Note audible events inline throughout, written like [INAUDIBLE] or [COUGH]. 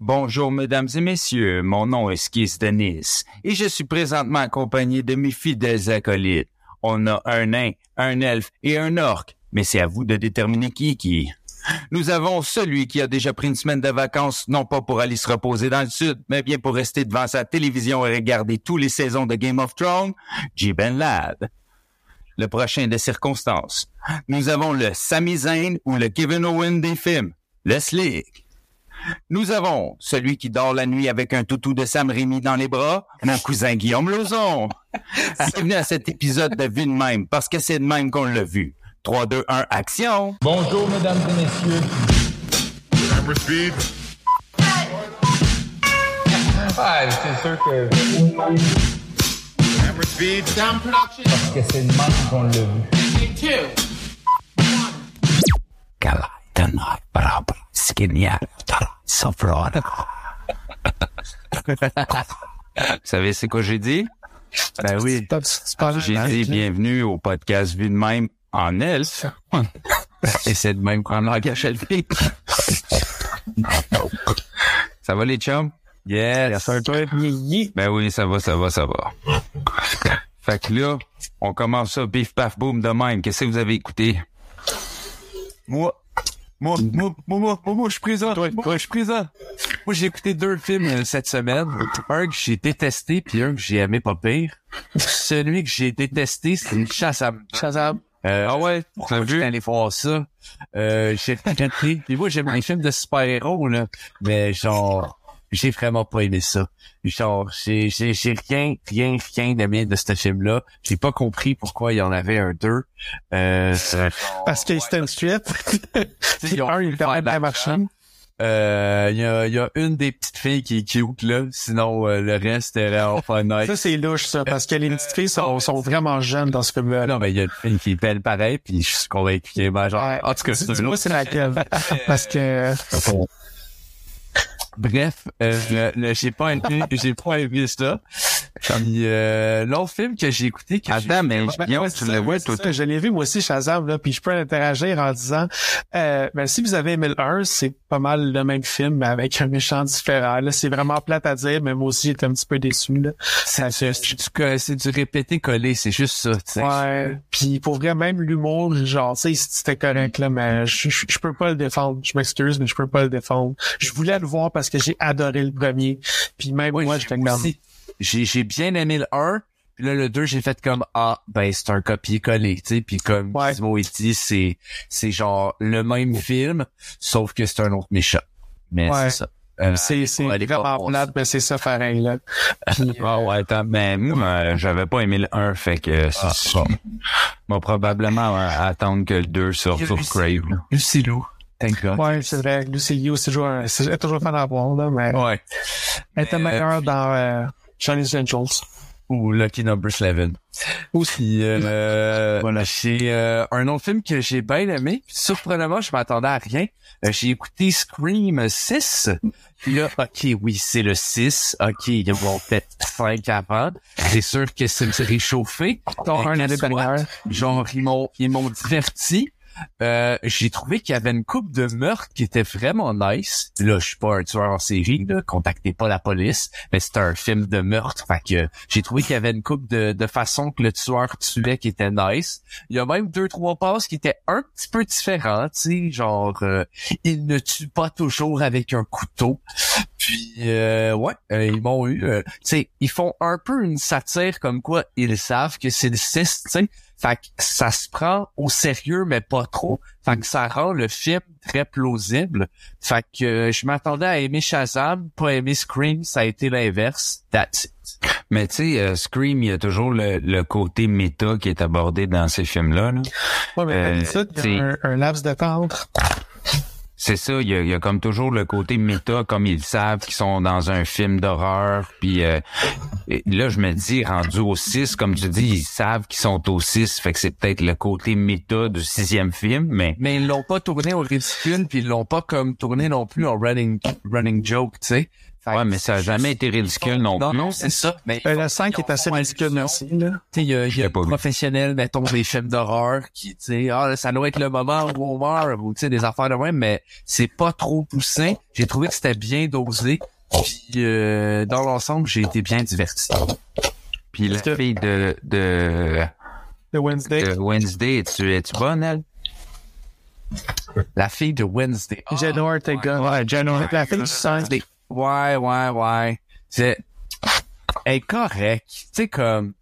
Bonjour, mesdames et messieurs. Mon nom est Skis Denis et je suis présentement accompagné de mes fidèles acolytes. On a un nain, un elfe et un orc, mais c'est à vous de déterminer qui est qui. Nous avons celui qui a déjà pris une semaine de vacances, non pas pour aller se reposer dans le sud, mais bien pour rester devant sa télévision et regarder tous les saisons de Game of Thrones, J. Ben Lad. Le prochain des circonstances. Nous avons le Sami Zayn ou le Kevin Owen des films, le. Nous avons celui qui dort la nuit avec un toutou de Sam Rémy dans les bras, mon cousin Guillaume Lauzon. [LAUGHS] Bienvenue à cet épisode de Vue de même, parce que c'est de même qu'on l'a vu. 3, 2, 1, action! Bonjour, mesdames et messieurs. Speed. Ah, c'est sûr que, Camera speed. Sound production. que c'est de même qu'on l'a vu. Vous savez c'est quoi j'ai dit? Ben oui. J'ai dit bienvenue au podcast Vue de même en elfe. Et c'est de même qu'on langage elfique. Ça va les chums? Yes. Ben oui, ça va, ça va, ça va. Fait que là, on commence ça, bif paf boum de même. Qu'est-ce que vous avez écouté? Moi, moi, moi, moi, moi, moi, moi, je suis présent. Moi, je suis présent. Moi, j'ai écouté deux films euh, cette semaine. Un que j'ai détesté, puis un que j'ai aimé pas pire. Celui que j'ai détesté, c'est Shazam. Shazam. Euh, ah ouais, t'as vu? allé voir ça? Euh, j'ai [LAUGHS] regretté. Puis moi, j'aime les films de super-héros, là. Mais genre, j'ai vraiment pas aimé ça. Genre, j'ai, j'ai, j'ai rien, rien, rien aimé de ce film-là. J'ai pas compris pourquoi il y en avait un deux. Euh, c'est- Parce que c'était une suite. Un, [LAUGHS] il fait permet de de marcher. Euh, il y a, il y a une des petites filles qui est cute, là. Sinon, euh, le reste est vraiment pas nice. Ça, c'est louche, ça, parce que les petites filles sont, sont vraiment jeunes dans ce film-là. non, mais il y a une fille qui est belle pareil, puis je suis convaincu qu'elle est majeure. Ouais. En tout cas, c'est Moi, c'est laquelle? [LAUGHS] Parce que, Bref, euh, j'ai pas aimé, j'ai pas aimé ça. Puis, euh, l'autre film que j'ai écouté, que Attends, mais Ben, Guillaume, tu le vois, ça, Je l'ai vu moi aussi Shazam là, puis je peux interagir en disant euh, ben si vous avez aimé le 1, c'est pas mal le même film mais avec un méchant différent. Là, c'est vraiment plate à dire, mais moi aussi j'étais un petit peu déçu là. ça, c'est c'est du, c'est du répété-collé, c'est juste ça, tu sais. Ouais. Puis pour vrai même l'humour, genre tu sais c'était correct là, mais je, je, je peux pas le défendre. Je m'excuse, mais je peux pas le défendre. Je voulais le voir parce que j'ai adoré le premier. Puis même Oui, moi j'étais comme j'ai j'ai bien aimé le 1, puis là le 2 j'ai fait comme ah ben c'est un copier-coller, tu sais, puis comme Ouais. Gizmo il dit c'est c'est genre le même film sauf que c'est un autre méchant. Mais Ouais. c'est ça. Euh, c'est c'est vraiment plate, mais c'est ça pareil là. [LAUGHS] Ah ouais, attends, ben moi, euh, j'avais pas aimé le 1, fait que Ah, c'est- va probablement euh, attendre que le 2 sorte sur Crave. Lucy Lou. Thank God. ouais, c'est vrai. Lucy Liu, c'est toujours, un- c'est toujours fan à voir, là, mais Ouais. elle était meilleure dans euh, Charlie's Angels. Ou Lucky Number 11. Aussi, euh, voilà, j'ai euh, un autre film que j'ai bien aimé. Surprenamment, je m'attendais à rien. Euh, j'ai écouté Scream 6. Puis là, ok, oui, c'est le 6. Ok, ils vont peut-être 5 avant. C'est sûr que c'est réchauffé. Mais un dernière. Genre, ils m'ont, ils m'ont diverti. Euh, j'ai trouvé qu'il y avait une coupe de meurtres qui était vraiment nice. Là, je suis pas un tueur en série, là, contactez pas la police, mais c'était un film de meurtre. Fait que j'ai trouvé qu'il y avait une coupe de, de façon que le tueur tuait qui était nice. Il y a même deux, trois passes qui étaient un petit peu différentes, tu sais, genre euh, il ne tue pas toujours avec un couteau. Puis euh, ouais, euh, ils m'ont eu. euh, tu sais, ils font un peu une satire comme quoi ils savent que c'est le 6, tu sais. Fait que ça se prend au sérieux, mais pas trop. Fait que ça rend le film très plausible. Fait que euh, je m'attendais à aimer Shazam, pas aimer Scream, ça a été l'inverse. That's it. Mais tu sais, euh, Scream, il y a toujours le, le côté méta qui est abordé dans ces films-là. là. Ouais, mais Euh, d'habitude, il y t'sais- a un, un laps d'attente. C'est ça, il y, a, y a comme toujours le côté méta, comme ils savent qu'ils sont dans un film d'horreur. Puis euh, là, je me dis, rendu au 6, comme tu dis, ils savent qu'ils sont au 6, fait que c'est peut-être le côté méta du sixième film, mais Mais ils l'ont pas tourné au ridicule, puis ils l'ont pas comme tourné non plus en running running joke, tu sais. Fait Ouais, mais ça a jamais été ridicule non Non, plus. non, c'est ça. Mais Euh, le 5 est assez ridicule, merci. Là. Tu sais, il y a, il y a professionnels, mettons, des films d'horreur qui, tu sais, ah, là, ça doit être le moment où on meurt, ou, tu sais, des affaires de même, mais c'est pas trop poussé. J'ai trouvé que c'était bien dosé. Puis, euh, dans l'ensemble, j'ai été bien diverti. Puis la fille de, de, The Wednesday? de Wednesday, es-tu, es-tu bonne, elle? La fille de Wednesday. Ah, Jenna Ortega. Ouais, Jenna. La fille du 5. Ouais, ouais, ouais. C'est, elle est correcte. Tu sais, comme,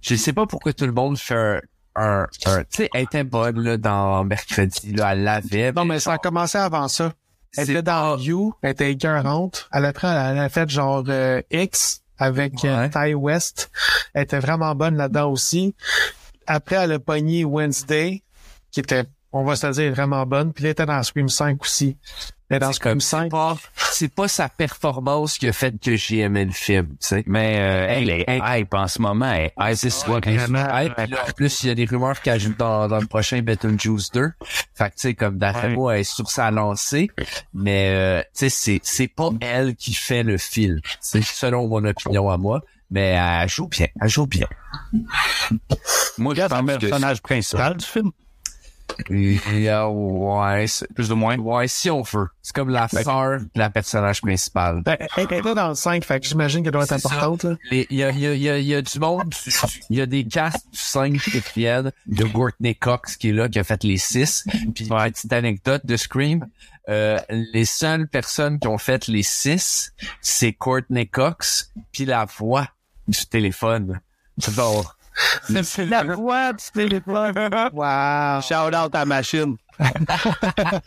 je sais pas pourquoi tout le monde fait un, un, un- tu sais, elle était bonne, là, dans mercredi, là, elle l'avait. Non, mais ça a commencé avant ça. Elle était dans You, elle était écœurante. Elle a, pris- elle a fait genre euh, X avec euh, Ouais. Ty West. Elle était vraiment bonne là-dedans aussi. Après, elle a pogné Wednesday, qui était, on va se le dire, vraiment bonne. Puis elle était dans Scream 5 aussi. Elle est dans C'est Scream comme 5. pas, c'est pas sa performance qui a fait que j'ai aimé le film, tu sais. Mais euh, elle est hype en ce moment. Elle est hype. En plus, il y a des rumeurs qu'elle joue dans, dans le prochain Beetlejuice 2. Fait que, tu sais, comme moi, elle est sur sa lancée. Mais, euh, tu sais, c'est, c'est pas elle qui fait le film. C'est selon mon opinion à moi. Mais elle joue bien. Elle joue bien. Moi, je Regarde le pense que personnage principal du film, Et, euh, ouais, c'est- plus ou moins. ouais, si on veut. C'est comme la sœur de la personnage principale. Ben, elle était dans le 5, fait que j'imagine qu'elle doit être importante. Il y a, il y, a, il y, a, il y a du monde, il y a des castes du 5 qui viennent, de Courtney Cox qui est là, qui a fait les 6. Puis, petite anecdote de Scream, euh, les seules personnes qui ont fait les 6, c'est Courtney Cox, puis la voix du téléphone. C'est la voix du téléphone. Wow. Shout out à la machine. [LAUGHS]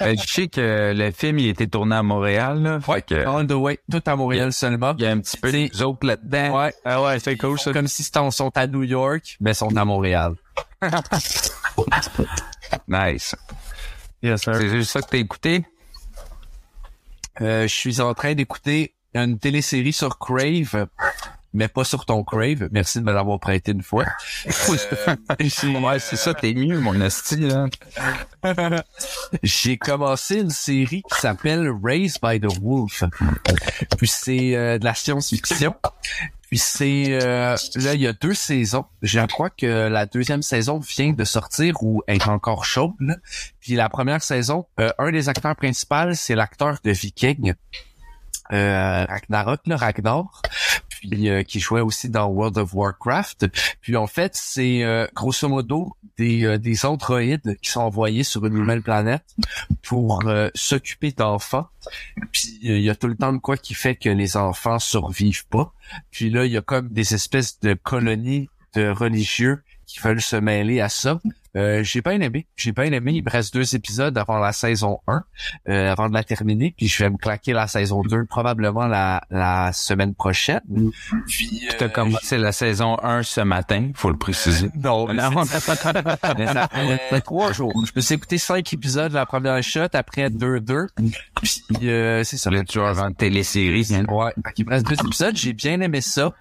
Euh, je sais que le film il a été tourné à Montréal. Là, fait que, on the way, tout à Montréal seulement. il y a un petit peu des autres là-dedans. Ouais, Ah ouais, c'est cool ça. comme si c'était sont à New York, mais sont à Montréal. [LAUGHS] Nice. Yes, sir. C'est juste ça que t'as écouté? Euh, je suis en train d'écouter une télésérie sur Crave, mais pas sur ton Crave. Merci de me l'avoir prêté une fois. [LAUGHS] [LAUGHS] ouais, c'est ça, t'es mieux, mon esti, là. J'ai commencé une série qui s'appelle Raised by the Wolf. Puis c'est euh, de la science-fiction. Puis c'est euh, là il y a deux saisons. Je crois que la deuxième saison vient de sortir ou est encore chaude. là. Puis la première saison, euh, un des acteurs principaux, c'est l'acteur de Viking. Euh, Ragnarok, là, Ragnar, puis euh, qui jouait aussi dans World of Warcraft. Puis en fait, c'est euh, grosso modo des, euh, des androïdes qui sont envoyés sur une nouvelle planète pour s'occuper d'enfants. Puis il y a tout le temps de quoi qui fait que les enfants survivent pas. Puis là, il y a comme des espèces de colonies de religieux qui veulent se mêler à ça. Euh, j'ai pas aimé. J'ai pas aimé. Il me reste deux épisodes avant la saison 1, euh, avant de la terminer. Puis je vais me claquer la saison 2 probablement la, la semaine prochaine. Puis T'as euh, commencé la saison 1 ce matin, faut le préciser. non, mais Non. c'est- mais [LAUGHS] ça fait trois jours. Je me suis écouté cinq épisodes de la première shot, après deux, deux. Puis euh, c'est ça. Le tueur en télésérie. hein. Ouais, qu'il me reste deux épisodes. J'ai bien aimé ça.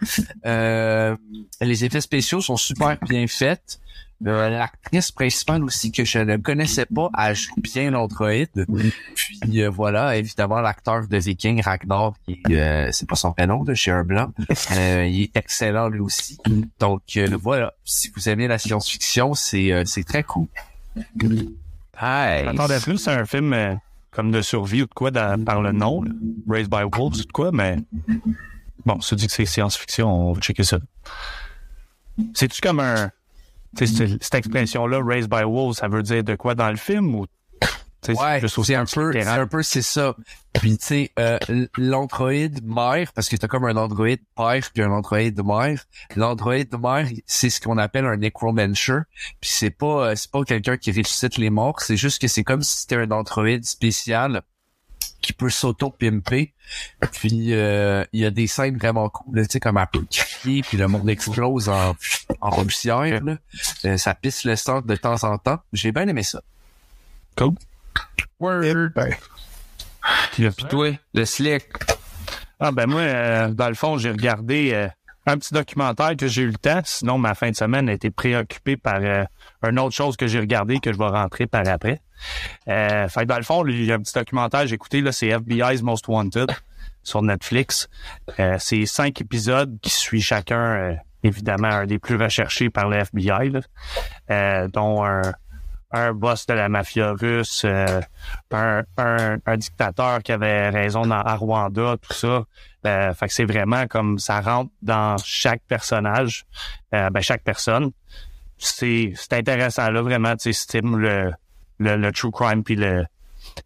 Euh, les effets spéciaux sont super bien faits. Euh, L'actrice principale aussi que je ne connaissais pas, elle joue bien l'androïde. Puis euh, voilà, évidemment l'acteur de Viking Ragnar, qui est, euh, c'est pas son prénom, de chez un blanc. [LAUGHS] Euh, il est excellent lui aussi. Donc euh, voilà, si vous aimez la science-fiction, c'est euh, c'est très cool. Hey. J'attendais plus c'est un film euh, comme de survie ou de quoi dans- par le nom, là. Raised by Wolves ou de quoi, mais bon, ça dit que c'est science-fiction, on va checker ça. C'est-tu comme un... cette expression-là, Raised by Wolves, ça veut dire de quoi dans le film ou... Ouais, c'est un peu, c'est un peu, c'est ça. Puis tu sais, euh, l'androïde mère, parce que t'as comme un androïde père puis un androïde mère. L'androïde mère, c'est ce qu'on appelle un necromancer. Puis c'est pas, euh, c'est pas quelqu'un qui ressuscite les morts. C'est juste que c'est comme si c'était un androïde spécial qui peut s'auto-pimper. Puis euh, il y a des scènes vraiment cool, là, tu sais, comme elle peut crier, puis le monde explose en, en poussière. là. Euh, ça pisse le sang de temps en temps. J'ai bien aimé ça. Cool. Ben, Puis toi, le slick. Ah ben moi, euh, dans le fond, j'ai regardé euh, un petit documentaire que j'ai eu le temps. Sinon, ma fin de semaine a été préoccupée par euh, une autre chose que j'ai regardé que je vais rentrer par après. Euh, fait dans le fond, il y a un petit documentaire j'ai écouté, là, c'est FBI's Most Wanted. [LAUGHS] sur Netflix. Euh, c'est cinq épisodes qui suivent chacun, euh, évidemment, un des plus recherchés par le FBI, là, euh, dont un, un boss de la mafia russe, euh, un, un, un dictateur qui avait raison dans à Rwanda, tout ça. Euh, fait que c'est vraiment comme ça rentre dans chaque personnage, euh, ben chaque personne. C'est c'est intéressant là vraiment, tu sais, stime le, le le true crime puis le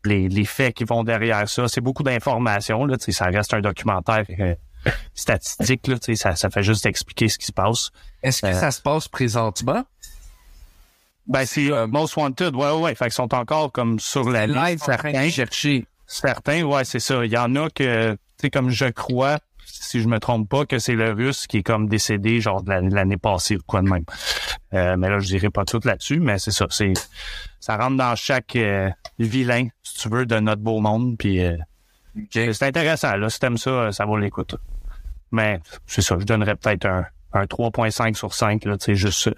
les, les faits qui vont derrière ça. C'est beaucoup d'informations là, ça reste un documentaire euh, statistique là, ça ça fait juste expliquer ce qui se passe. Est-ce que Euh, ça se passe présentement? Ben c'est euh, Most Wanted, ouais ouais, ouais. fait qu'ils sont encore comme sur la liste certains. chercher. Certains, ouais, c'est ça. Il y en a que, tu sais, comme je crois, si je me trompe pas, que c'est le russe qui est comme décédé, genre l'année passée ou quoi de même. Euh, mais là, je dirais pas tout là-dessus, mais c'est ça. C'est, ça rentre dans chaque euh, vilain, si tu veux, de notre beau monde. Puis euh, c'est intéressant. Là, si t'aimes ça, euh, ça vaut l'écoute. Mais c'est ça. Je donnerais peut-être un, un 3.5 sur 5, là, tu sais, juste.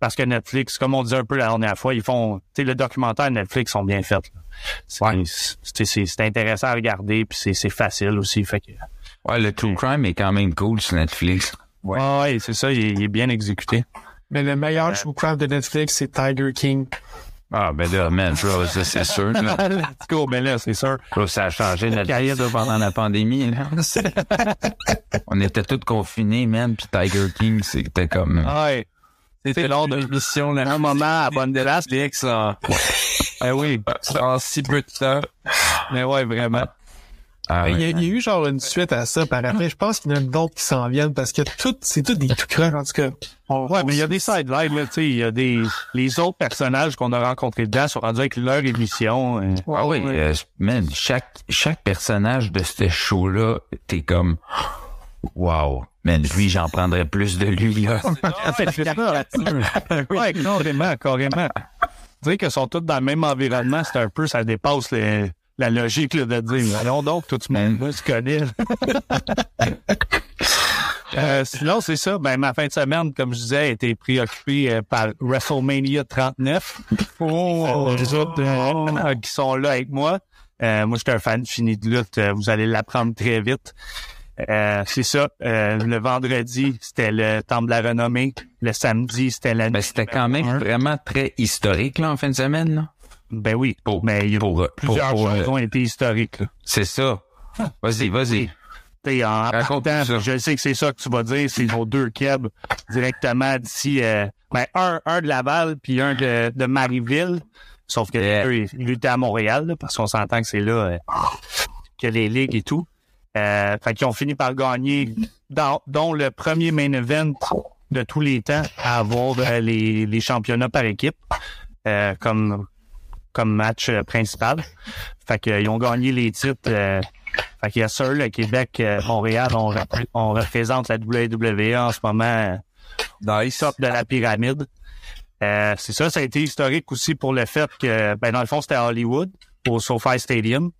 Parce que Netflix, comme on disait un peu la dernière fois, ils font, tu sais, le documentaire Netflix sont bien faits. là. C'est intéressant à regarder, puis c'est- facile aussi. Fait que, Ouais, le true crime est quand même cool sur Netflix. ouais, ouais c'est ça, il est, il est bien exécuté. Mais le meilleur true crime de Netflix, c'est Tiger King. Ah, ben là, man, ça, ça, c'est sûr. Là. [LAUGHS] Let's go, ben là, c'est sûr. Ça, ça a changé notre carrière de pendant la pandémie. Là. [LAUGHS] On était tous confinés, man, puis Tiger King, c'était comme... Ouais. C'était lors d'une mission, là, un moment à bonne. Netflix en, Ben oui, en si peu de temps. mais ouais, vraiment. Ah, Il, y a, ouais. il y a eu genre une suite à ça par après. Je pense qu'il y en a d'autres qui s'en viennent parce que tout, c'est tout des tout en tout cas. On- Ouais, mais il y a des sidelines, là, tu sais, il y a des, les autres personnages qu'on a rencontrés dedans sont rendus avec leur émission. euh. Ah oui, euh, man, chaque, chaque personnage de ce show-là, t'es comme... Wow. Man, lui, j'en prendrais plus de lui, là. [LAUGHS] En fait, je suis d'accord là-dessus. [LAUGHS] ouais, carrément, carrément. Dire qu'ils sont tous dans le même environnement, c'est un peu, ça dépasse les- la logique là, de dire, allons donc, tout le monde se connaît. [LAUGHS] Euh, sinon, c'est ça. Ben, ma fin de semaine, comme je disais, a été préoccupée euh, par WrestleMania 39. Oh, les autres euh, qui sont là avec moi. Euh, moi, j'étais un fan fini de lutte. Euh, vous allez l'apprendre très vite. Euh, c'est ça. Euh, le vendredi, c'était le Temple de la Renommée. Le samedi, c'était la Ben, c'était quand même vraiment très historique, là, en fin de semaine, là. Ben oui. Pour- mais il y a pour- plusieurs pour- choses euh, ont été historiques. C'est ça. Vas-y, vas-y. En partant, je sais que c'est ça que tu vas dire, c'est nos deux kebs directement d'ici. Euh, ben, un, un de Laval, puis un de, de Marieville. Sauf que Yeah. eux, ils, ils luttaient à Montréal, là, parce qu'on s'entend que c'est là euh, que les ligues et tout. Euh, fait qu'ils ont fini par gagner, dans, dont le premier main event de tous les temps à avoir euh, les, les championnats par équipe euh, comme comme match euh, principal. Fait qu'ils ont gagné les titres. Euh, fait qu'il y a ça, le Québec, Montréal, on, on représente la WWE en ce moment dans les top de la pyramide. Euh, c'est ça, ça a été historique aussi pour le fait que, ben dans le fond, c'était à Hollywood, au SoFi Stadium.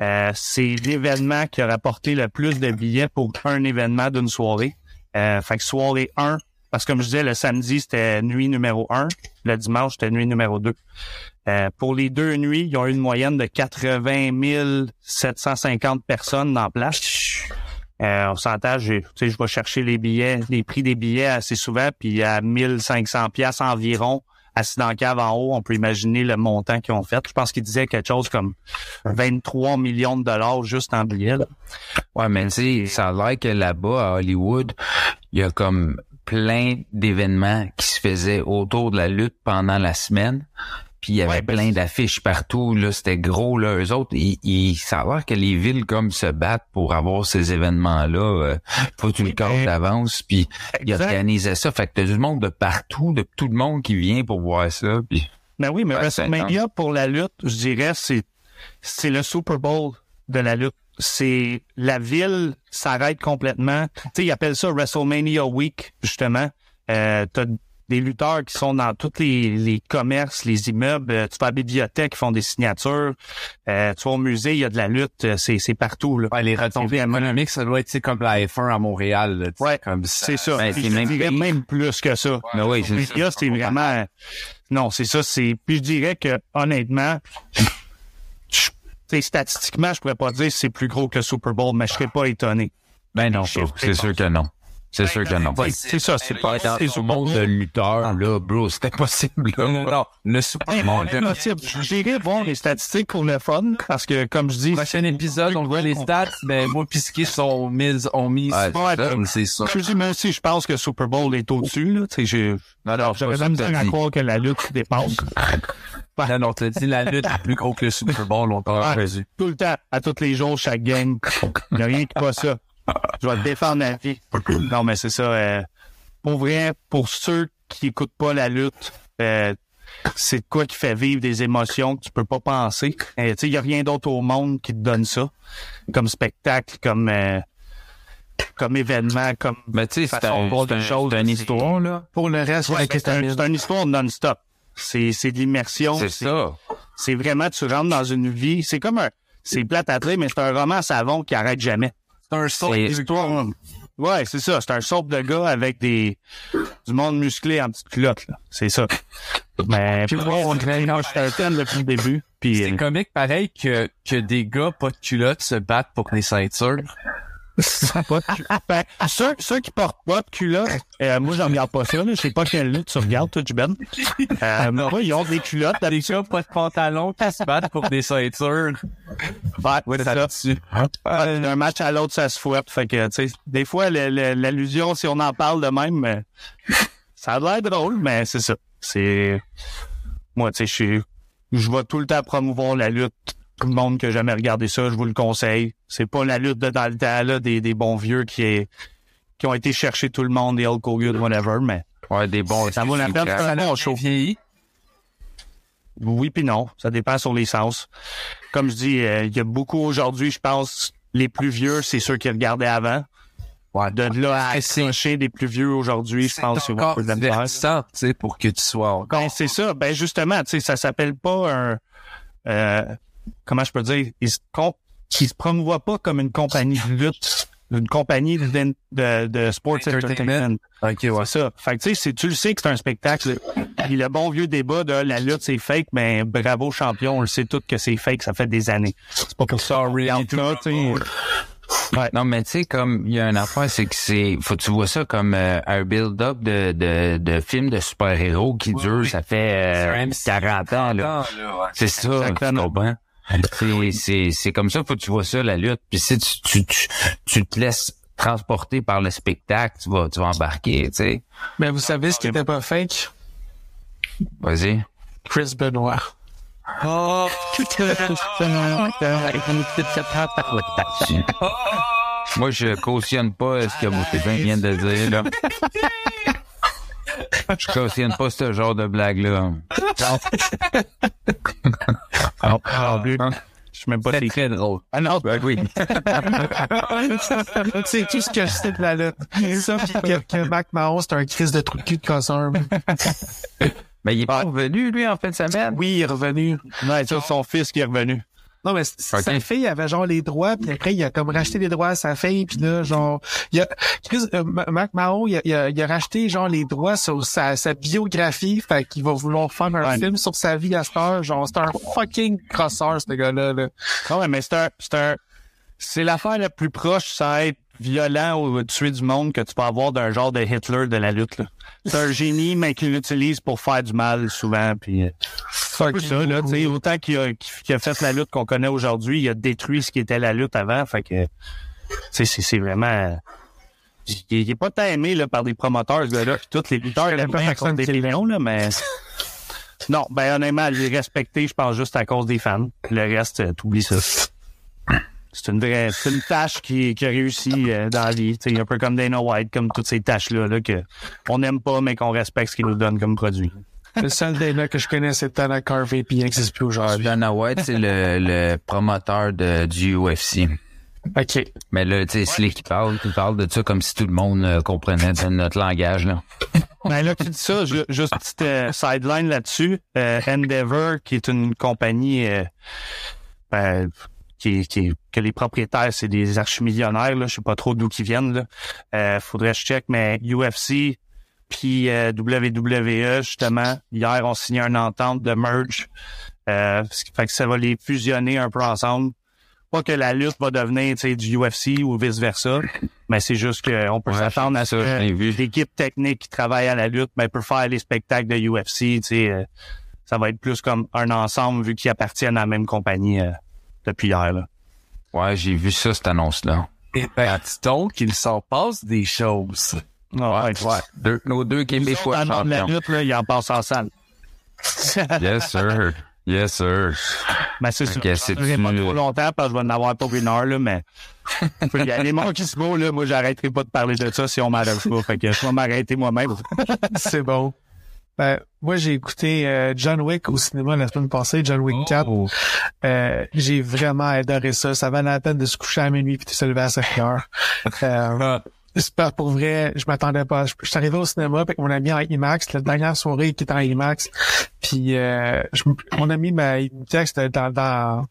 Euh, c'est l'événement qui a rapporté le plus de billets pour un événement d'une soirée. Euh, fait que soirée 1, parce que comme je disais, le samedi, c'était nuit numéro 1. Le dimanche, c'était nuit numéro 2. Euh, pour les deux nuits, ils ont eu une moyenne de 80 750 personnes dans la place. Euh, on s'entend, je vais chercher les billets, les prix des billets assez souvent, puis à 1500 pièces environ, assis dans la cave en haut, on peut imaginer le montant qu'ils ont fait. Je pense qu'ils disaient quelque chose comme 23 millions de dollars juste en billets. là. Ouais, mais tu sais, ça a l'air que là-bas, à Hollywood, il y a comme plein d'événements qui se faisaient autour de la lutte pendant la semaine. Puis il y avait Ouais, ben, plein d'affiches partout, là, c'était gros, là, eux autres. Ils, ils, ça a l'air que les villes comme se battent pour avoir ces événements-là. Euh, faut le cadres ben, d'avance, puis ils organisaient ça. Fait que t'as du monde de partout, de tout le monde qui vient pour voir ça. Puis Ben oui, mais WrestleMania pour la lutte, je dirais, c'est c'est le Super Bowl de la lutte. C'est la ville s'arrête complètement. Tu sais, ils appellent ça WrestleMania Week justement. Euh, t'as des lutteurs qui sont dans tous les, les commerces, les immeubles. Euh, tu vas à la bibliothèque, ils font des signatures. Euh, tu vas au musée, il y a de la lutte. Euh, C'est c'est partout là. Ouais, les retombées économiques, ça doit être comme la F1 à Montréal. là, Ouais, comme ça. C'est ça. Ben, c'est je même dirais pire. même plus que ça. Mais oui, c'est ça. c'est vraiment. Non, c'est ça. C'est. Puis je dirais que honnêtement, statistiquement, je pourrais pas dire si c'est plus gros que le Super Bowl, mais je serais pas étonné. Ben non, c'est sûr que non. C'est sûr que non. C'est ça, c'est pas Dans Super monde Bowl. de lutteur, là, bro, c'était possible. là. Non, non, le Super Hey, Bowl. mon Dieu, J'irai voir les statistiques pour le fun, parce que, comme je dis, Prochain épisode, on voit les stats, ben, moi pis sont mis, ont mis, c'est ça. je dis, même si je pense que Super Bowl est au-dessus, là, tu sais, j'ai, Non, non, j'aurais la misère à croire que la lutte dépasse. [LAUGHS] Non, non, t'as dit la lutte est plus gros que le Super Bowl, longtemps Ouais. prévu. Tout le temps, à tous les jours, chaque game. Il n'y a rien qui pas ça. Je vais te défendre la vie. Non, mais c'est ça. euh, pour vrai, pour ceux qui écoutent pas la lutte, euh, c'est quoi qui fait vivre des émotions que tu peux pas penser. Euh, tu sais, il y a rien d'autre au monde qui te donne ça. Comme spectacle, comme euh, comme événement, comme Mais tu sais, c'est un, voir c'est des un- choses. c'est une histoire, là. Pour le reste, Ouais, c'est un- c'est une histoire non-stop. C'est c'est de l'immersion. C'est ça. C'est vraiment, tu rentres dans une vie. C'est comme un, c'est plate à dire, mais c'est un roman savon qui arrête jamais. C'est un son. C'est- Histoire. Ouais, c'est ça. C'est un soap de gars avec des, du monde musclé en petite culotte, là. C'est ça. Mais, [LAUGHS] puis moi, on j'étais un thème depuis le début. Puis, C'est euh, comique pareil que, que des gars pas de culotte se battent pour les ceintures. Pas de cu- ben, ceux, ceux qui portent pas de culotte, euh, moi, j'en regarde pas ça, là. Je sais pas quelle lutte tu regardes, toi, Ben. Euh, moi, ils ont des culottes, Des gars pas de pantalon qui se battent pour des ceintures. Ouais, ça. Ouais, D'un match à l'autre, ça se fouette. Fait que, tu sais, des fois, l'allusion, si on en parle de même, euh, ça a l'air drôle, mais c'est ça. C'est, moi, tu sais, je suis, je vais tout le temps promouvoir la lutte. Tout le monde qui a jamais regardé ça, je vous le conseille. C'est pas la lutte de dans le temps, là, des, des bons vieux qui, est- qui ont été chercher tout le monde, des Hulk Hogan, whatever, mais Ouais, des bons. ça vaut la peine. C'est un bon show. vieilli. Oui puis non, ça dépend sur les sens. Comme je dis, euh, il y a beaucoup aujourd'hui, je pense, les plus vieux, c'est ceux qui regardaient avant. Ouais. De là à accrocher des plus vieux aujourd'hui, je pense que c'est encore un peu de la misère. divertissant, tu sais, pour que tu sois Ben, c'est ça. Ben, justement, tu sais, ça s'appelle pas un, euh, comment je peux dire, ils se, ils se promouvoient pas comme une compagnie de lutte, une compagnie de, de, de sports entertainment. Ok, ouais. C'est ça. Fait que tu sais, c'est- tu le sais que c'est un spectacle. Puis le bon vieux débat de la lutte, c'est fake, mais bravo champion, on le sait tous que c'est fake, ça fait des années. C'est pas pour ça, regarde là, tu sais. Non, mais tu sais, comme il y a une affaire, c'est que c'est. Faut que tu vois ça comme euh, un build-up de, de, de film de super-héros qui dure, ça fait euh, 40 ans, là. C'est ça, tu Exactement. comprends? C'est, c'est, c'est comme ça, faut que tu vois ça, la lutte. Puis si tu, tu, tu, tu te laisses transporter par le spectacle, tu vas, tu vas embarquer, tu sais. Mais vous savez ce qui était pas fake? Vas-y. Chris Benoit. Oh, [LAUGHS] Moi, je cautionne pas ce que Boutévin vient de dire, là. [LAUGHS] Je cautionne pas ce genre de blague-là. [LAUGHS] Ah, ah, plus. Je sais même pas c'est c'est très drôle. Ah non, ben oui. [LAUGHS] c'est tout ce que je sais de la lutte. Ça, pis que, que Mac Mahon, c'est un Chris de trou de cul de casseur. Mais il est pas revenu, lui, en fin de semaine? Oui, il est revenu. Ouais, ça, son fils qui est revenu. Non, mais sa fille avait genre les droits, puis après, il a comme racheté les droits à sa fille, puis là, genre, il a, Chris, euh, Ma- Mac Mahon, il a, il, a, il a racheté genre les droits sur sa, sa biographie, fait qu'il va vouloir faire un Ouais. film sur sa vie à cette heure, genre, c'est un fucking crosseur, ce gars-là, là. Ouais, mais c'est un, c'est un, c'est l'affaire la plus proche, ça être violent ou tuer du monde que tu peux avoir d'un genre de Hitler de la lutte, là. C'est un génie, mais qu'il l'utilise pour faire du mal souvent, puis euh, c'est un peu ça, là, tu sais, autant qu'il a, fait la lutte qu'on connaît aujourd'hui, il a détruit ce qui était la lutte avant, fait que, c'est, vraiment, il, il est pas tant aimé, là, par des promoteurs, ce gars-là, tous les lutteurs, il pas aiment à personne cause des millions, là, mais, [LAUGHS] non, ben, honnêtement, il est respecté, je pense, juste à cause des fans. Le reste, euh, t'oublies ça. C'est une vraie, c'est une tâche qui, qui a réussi euh, dans la vie. Tu sais, un peu comme Dana White, comme toutes ces tâches-là, là, que on n'aime pas, mais qu'on respecte ce qu'il nous donne comme produit. Le seul Dana que je connais, c'est Tana Carvey, puis il n'existe plus aujourd'hui. Dana White, c'est le, le promoteur de, du UFC. OK. Mais là, tu sais, Slick qui parle, il parle de ça comme si tout le monde euh, comprenait de notre langage, là. Ben là, tu dis ça, ju- juste petite euh, sideline là-dessus. Euh, Endeavor, qui est une compagnie euh, ben, qui, qui, que les propriétaires, c'est des archimillionnaires, là, je sais pas trop d'où qu'ils viennent. Là. Euh, faudrait que je check, mais UFC puis euh, WWE, justement, hier, on signé une entente de merge Euh, ce qui fait que ça va les fusionner un peu ensemble. Pas que la lutte va devenir tu sais, du UFC ou vice-versa, mais c'est juste qu'on peut Ouais, s'attendre à ça, que vu. l'équipe technique qui travaille à la lutte ben, peut faire les spectacles de UFC. tu sais, euh, ça va être plus comme un ensemble vu qu'ils appartiennent à la même compagnie euh, depuis hier. Là. Ouais, j'ai vu ça, cette annonce-là. Et ben, dis donc, il s'en passe des choses. Ah, ouais, ouais. Deux, nos deux Québécois Dans la champions. lutte, là, ils en passent en salle. [LAUGHS] Yes, sir. Yes, sir. Mais c'est sûr. Je c'est durerai pas trop longtemps parce que je vais en avoir pour une heure, là, mais il y a des mots qui se mots, là. Moi, j'arrêterai pas de parler de ça si on m'arrête pas. Fait que je vais m'arrêter moi-même. [LAUGHS] C'est bon. Ben, moi, j'ai écouté euh, John Wick au cinéma la semaine passée, John Wick 4. Oh. Euh, j'ai vraiment adoré ça. Ça valait la peine de se coucher à minuit puis de se lever à 5 heures. Euh, pas pour vrai, je m'attendais pas. Je, suis arrivé au cinéma avec mon ami en IMAX, la dernière soirée il était en IMAX. Puis euh, je- mon ami m'a texte dans, dans,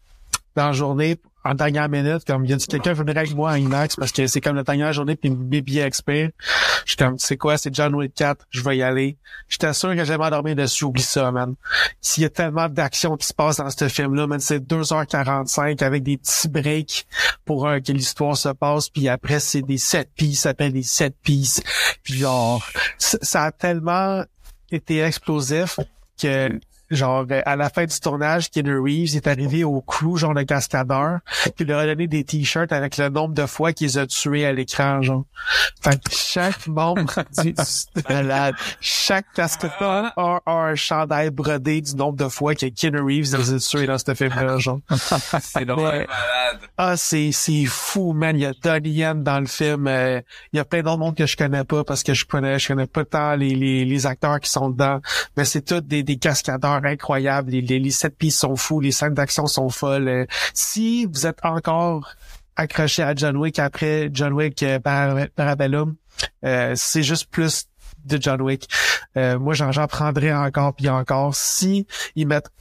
dans la journée, en dernière minute, comme il a dit quelqu'un viendrait avec moi en IMAX parce que c'est comme la dernière journée puis mes billets expirent. Je suis comme, c'est quoi, c'est John Wick 4, je vais y aller. J'étais sûr que j'allais m'endormir dessus, oublie ça, man. S'il y a tellement d'action qui se passe dans ce film-là, man, c'est 2h45 avec des petits breaks pour que l'histoire se passe, puis après, c'est des set pieces, ça s'appelle des set pieces. Puis genre, ça a tellement été explosif que genre euh, à la fin du tournage, Keanu Reeves est arrivé au clou genre de cascadeur, puis il leur a donné des t-shirts avec le nombre de fois qu'ils ont tué à l'écran, genre. Fait que chaque membre [LAUGHS] du, malade, chaque cascadeur a, un chandail brodé du nombre de fois que Keanu Reeves les a tués dans ce film-là, genre. [LAUGHS] C'est malade. Ah, c'est, c'est fou, man. Il y a Donnie Yen dans le film. euh, il y a plein d'autres monde que je connais pas parce que je connais, je connais pas tant les, les, les acteurs qui sont dedans. Mais c'est tous des, des cascadeurs incroyables. Les, les, les sept pistes sont fous. Les scènes d'action sont folles. Euh, si vous êtes encore accroché à John Wick après John Wick euh, par, Parabellum, euh, c'est juste plus de John Wick. Euh, moi, j'en, prendrais encore puis encore. Si ils mettent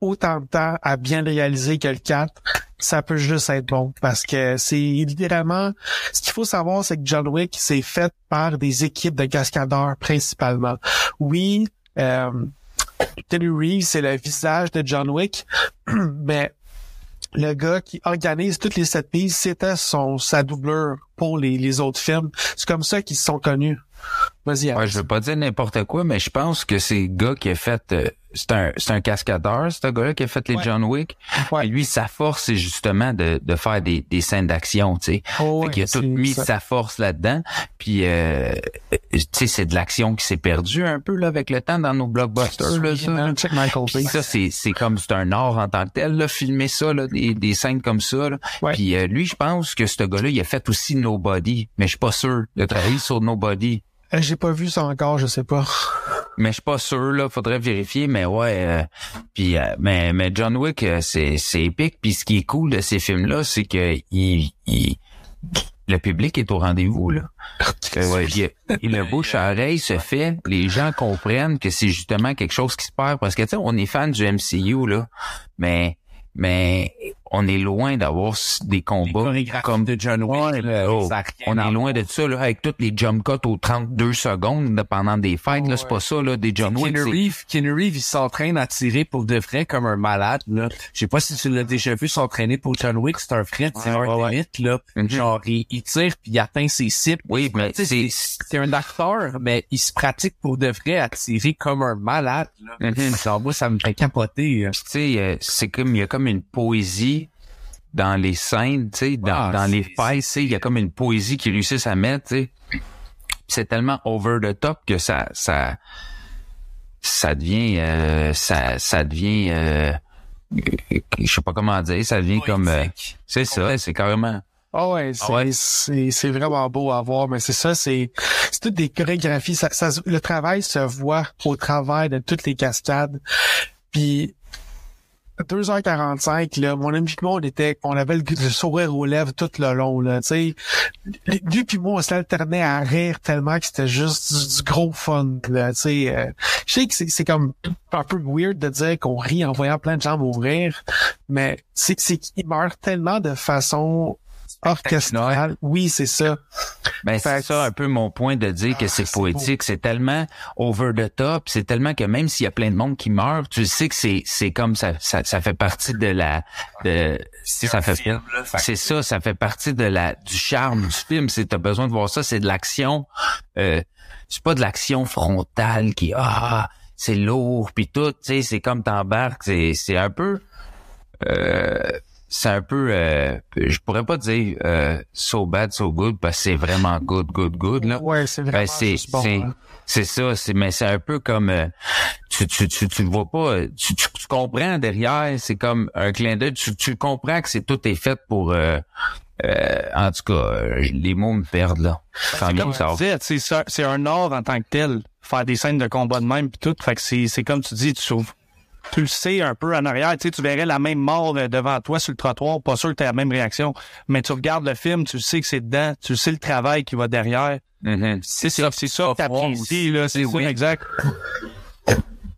autant de temps à bien réaliser que le 4, ça peut juste être bon parce que c'est littéralement ce qu'il faut savoir c'est que John Wick c'est fait par des équipes de cascadeurs principalement. Oui, euh, Keanu Reeves c'est le visage de John Wick, [CLEARS THROAT] mais le gars qui organise toutes les sept pistes, c'était son sa doublure pour les, les autres films. C'est comme ça qu'ils sont connus. Vas-y. Ouais, je veux pas dire n'importe quoi, mais je pense que c'est le gars qui a fait... euh, c'est un, c'est un cascadeur, ce gars-là qui a fait les Ouais. John Wick. Ouais. Et lui, sa force, c'est justement de, de faire des, des scènes d'action, tu sais. Oh, Fait ouais, qu'il a tout c'est mis ça. sa force là-dedans. Puis, euh, euh, tu sais, c'est de l'action qui s'est perdue un peu là avec le temps dans nos blockbusters. Là, ça. Check Michael Bay. ça, c'est, c'est comme c'est un art en tant que tel, là, filmer ça, là, des, des scènes comme ça. Là. Ouais. Puis euh, lui, je pense que ce gars-là, il a fait aussi Nobody, mais je suis pas sûr. Il a travaillé sur Nobody. Euh, J'ai pas vu ça encore, je sais pas. [LAUGHS] Mais je suis pas sûr, là, faudrait vérifier, mais ouais. euh, puis euh, mais, mais John Wick, euh, c'est, c'est épique. Puis ce qui est cool de ces films-là, c'est que il, il- le public est au rendez-vous, là. Euh, ouais, il- et le bouche à oreille se fait, les gens comprennent que c'est justement quelque chose qui se perd. Parce que tu sais, on est fan du MCU, là, mais mais on est loin d'avoir des combats comme de John là, oh, ça on est loin de ça là avec toutes les jump cuts aux 32 secondes pendant des fights là, c'est pas ça là des John c'est- Reeves, Keanu Reeves, il s'entraîne à tirer pour de vrai comme un malade, là. Je sais pas si tu l'as déjà vu s'entraîner pour John Wick, c'est un vrai tireur ouais, ouais. d'élite, là. Mhm. Genre, il, il tire puis il atteint ses cibles. Oui, mais c'est c'est c'est un acteur, mais il se pratique pour de vrai à tirer comme un malade, là. Mhm. Genre, moi, ça me fait capoter. euh. tu sais euh, c'est comme il y a comme une poésie dans les scènes, tu sais dans, Ah, dans les sais, il y a comme une poésie qu'ils réussissent à mettre, tu sais. C'est tellement over the top que ça ça ça devient euh, ça ça devient euh, je sais pas comment dire, ça devient comme euh, c'est ça, c'est carrément Ah ouais, c'est, ouais? c'est, c'est vraiment beau à voir, mais c'est ça, c'est, c'est toutes des chorégraphies. Ça, ça, le travail se voit au travers de toutes les cascades. Puis 2h45, là, mon ami on était, on avait le, sourire aux lèvres tout le long, là, tu sais. Lui puis moi, on s'alternait à rire tellement que c'était juste du, gros fun, là, tu sais. euh. je sais que c'est, comme un peu weird de dire qu'on rit en voyant plein de gens mourir, mais c'est, c'est qu'ils meurent tellement de façon orchestrale. Oui, c'est ça. Ben, c'est ça un peu mon point de dire que c'est poétique. C'est tellement over the top. C'est tellement que même s'il y a plein de monde qui meurt, tu sais que c'est, c'est comme ça, ça, ça fait partie de la, de, ça fait, c'est ça, ça fait partie de la, du charme du film. C'est, t'as besoin de voir ça. C'est de l'action, euh, c'est pas de l'action frontale qui, ah, c'est lourd puis tout, tu sais, c'est comme t'embarques. C'est, c'est un peu, euh, c'est un peu, euh, je pourrais pas dire euh, so bad, so good parce que c'est vraiment good, good, good là. Ouais, c'est vraiment Ben, c'est bon. c'est hein. c'est ça, c'est mais c'est un peu comme euh, tu tu tu tu le vois pas, euh, tu, tu, tu comprends derrière, c'est comme un clin d'œil, tu, tu comprends que c'est tout est fait pour euh, euh, en tout cas, euh, les mots me perdent là. Tant mieux Comme ça c'est un- c'est un art en tant que tel, faire des scènes de combat de même puis tout. Fait que c'est c'est comme tu dis, tu sauves. Tu le sais un peu en arrière, tu sais, tu verrais la même mort devant toi sur le trottoir, pas sûr que tu la même réaction, mais tu regardes le film, tu sais que c'est dedans, tu sais le travail qui va derrière. Mhm. C'est ça, c'est ça que t'apprécies, là, c'est ça, Oui. exact.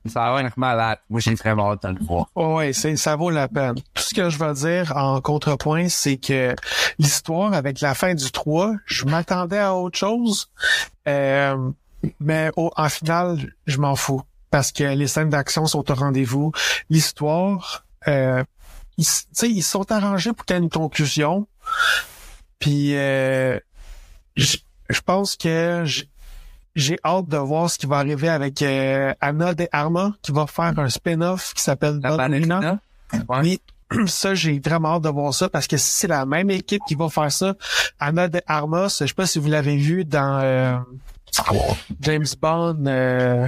Ça va être malade. Moi, j'ai vraiment hâte de le voir. Ouais, c'est, ça vaut la peine. Tout ce que je vais dire en contrepoint, c'est que l'histoire avec la fin du 3, je m'attendais à autre chose. Euh, mais au, en final, je m'en fous. Parce que les scènes d'action sont au rendez-vous. L'histoire, euh, ils, s- tu sais, ils sont arrangés pour qu'il y ait une conclusion. Puis, euh, je je pense que j'ai hâte de voir ce qui va arriver avec euh, Anna de Arma, qui va faire un spin-off qui s'appelle La Ballerina. Ouais. Oui, [CLEARS THROAT] ça, j'ai vraiment hâte de voir ça parce que si c'est la même équipe qui va faire ça, Anna de Armas, je sais pas si vous l'avez vu dans euh, James Bond. euh,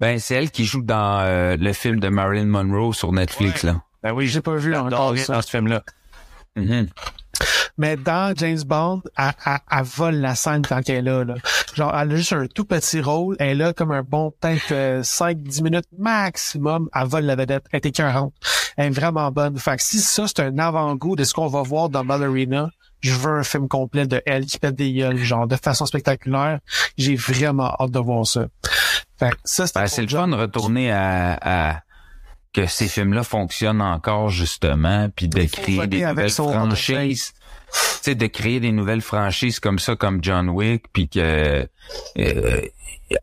Ben c'est elle qui joue dans euh, le film de Marilyn Monroe sur Netflix là. Ben oui, j'ai pas vu encore ça. dans ce film-là. Mhm. Mais dans James Bond, elle, elle- elle vole la scène quand elle est là, là. Genre, elle a juste un tout petit rôle. Elle est là comme un bon peut-être euh, 5-10 minutes maximum. Elle vole la vedette. Elle est écœurante. Elle est vraiment bonne. Fait que si ça, c'est un avant-goût de ce qu'on va voir dans Ballerina, je veux un film complet de elle qui pète des gueules, genre, de façon spectaculaire. J'ai vraiment hâte de voir ça. Fait que ça, c'était Ben, c'est le fun de retourner à, à que ces films-là fonctionnent encore justement, puis de créer des nouvelles franchises. Tu sais, de créer des nouvelles franchises comme ça, comme John Wick, puis que euh,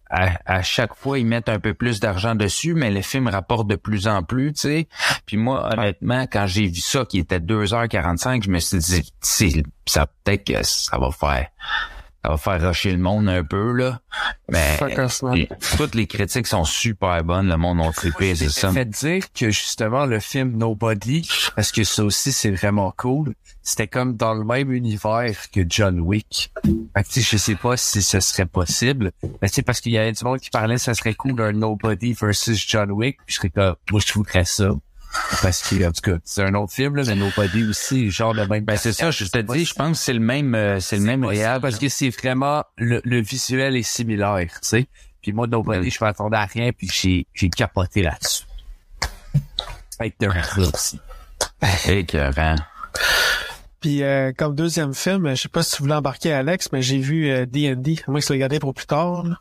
à, à chaque fois ils mettent un peu plus d'argent dessus, mais le film rapporte de plus en plus, tu sais. Puis moi, honnêtement, quand j'ai vu ça qui était 2h45, je me suis dit, c'est ça peut-être que ça va faire ça va faire rusher le monde un peu là. Mais et toutes les critiques sont super bonnes, le monde a trippé, c'est ça. fait dire que justement le film Nobody, parce que ça aussi c'est vraiment cool, c'était comme dans le même univers que John Wick. Fait que, tu sais, je sais pas si ce serait possible, mais c'est parce qu'il y avait du monde qui parlait ça serait cool un Nobody versus John Wick, puis je serais comme, moi je trouverais ça. Parce que, en tout cas, c'est un autre film, là, mais Nobody aussi, genre le même. Ben c'est ça, je te dis, je pense que c'est le même euh, c'est le même réel. parce que c'est vraiment le, le visuel est similaire, tu sais. Puis moi Nobody, je m'attendais à rien, puis j'ai j'ai capoté là-dessus. Avec The Riddler aussi. Écœurant. Puis euh, comme deuxième film, je sais pas si tu voulais embarquer Alex, mais j'ai vu euh, D&D. Moi, je l'ai gardé pour plus tard. là.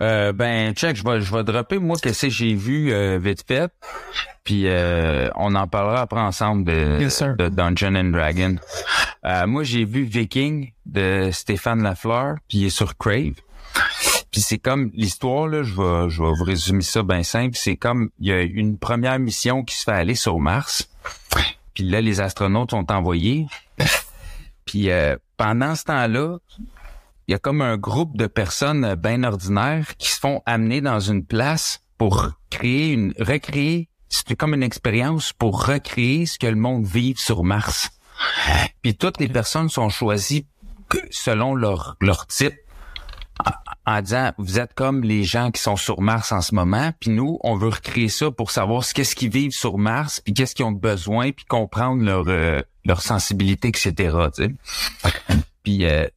Euh, ben check, je vais je vais dropper moi qu'est-ce que j'ai vu euh, vite fait. Puis euh, on en parlera après ensemble de, Yes, de Dungeon and Dragon. Euh, moi j'ai vu Viking de Stéphane Lafleur, puis il est sur Crave. Puis c'est comme l'histoire là, je vais je vais vous résumer ça bien simple, c'est comme il y a une première mission qui se fait aller sur Mars. Puis là les astronautes sont envoyés. Puis euh, pendant ce temps-là, il y a comme un groupe de personnes bien ordinaires qui se font amener dans une place pour créer une recréer c'est comme une expérience pour recréer ce que le monde vit sur Mars. Puis toutes les personnes sont choisies selon leur leur type en, disant vous êtes comme les gens qui sont sur Mars en ce moment puis nous on veut recréer ça pour savoir ce qu'est-ce qu'ils vivent sur Mars puis qu'est-ce qu'ils ont besoin puis comprendre leur euh, leur sensibilité etc puis euh,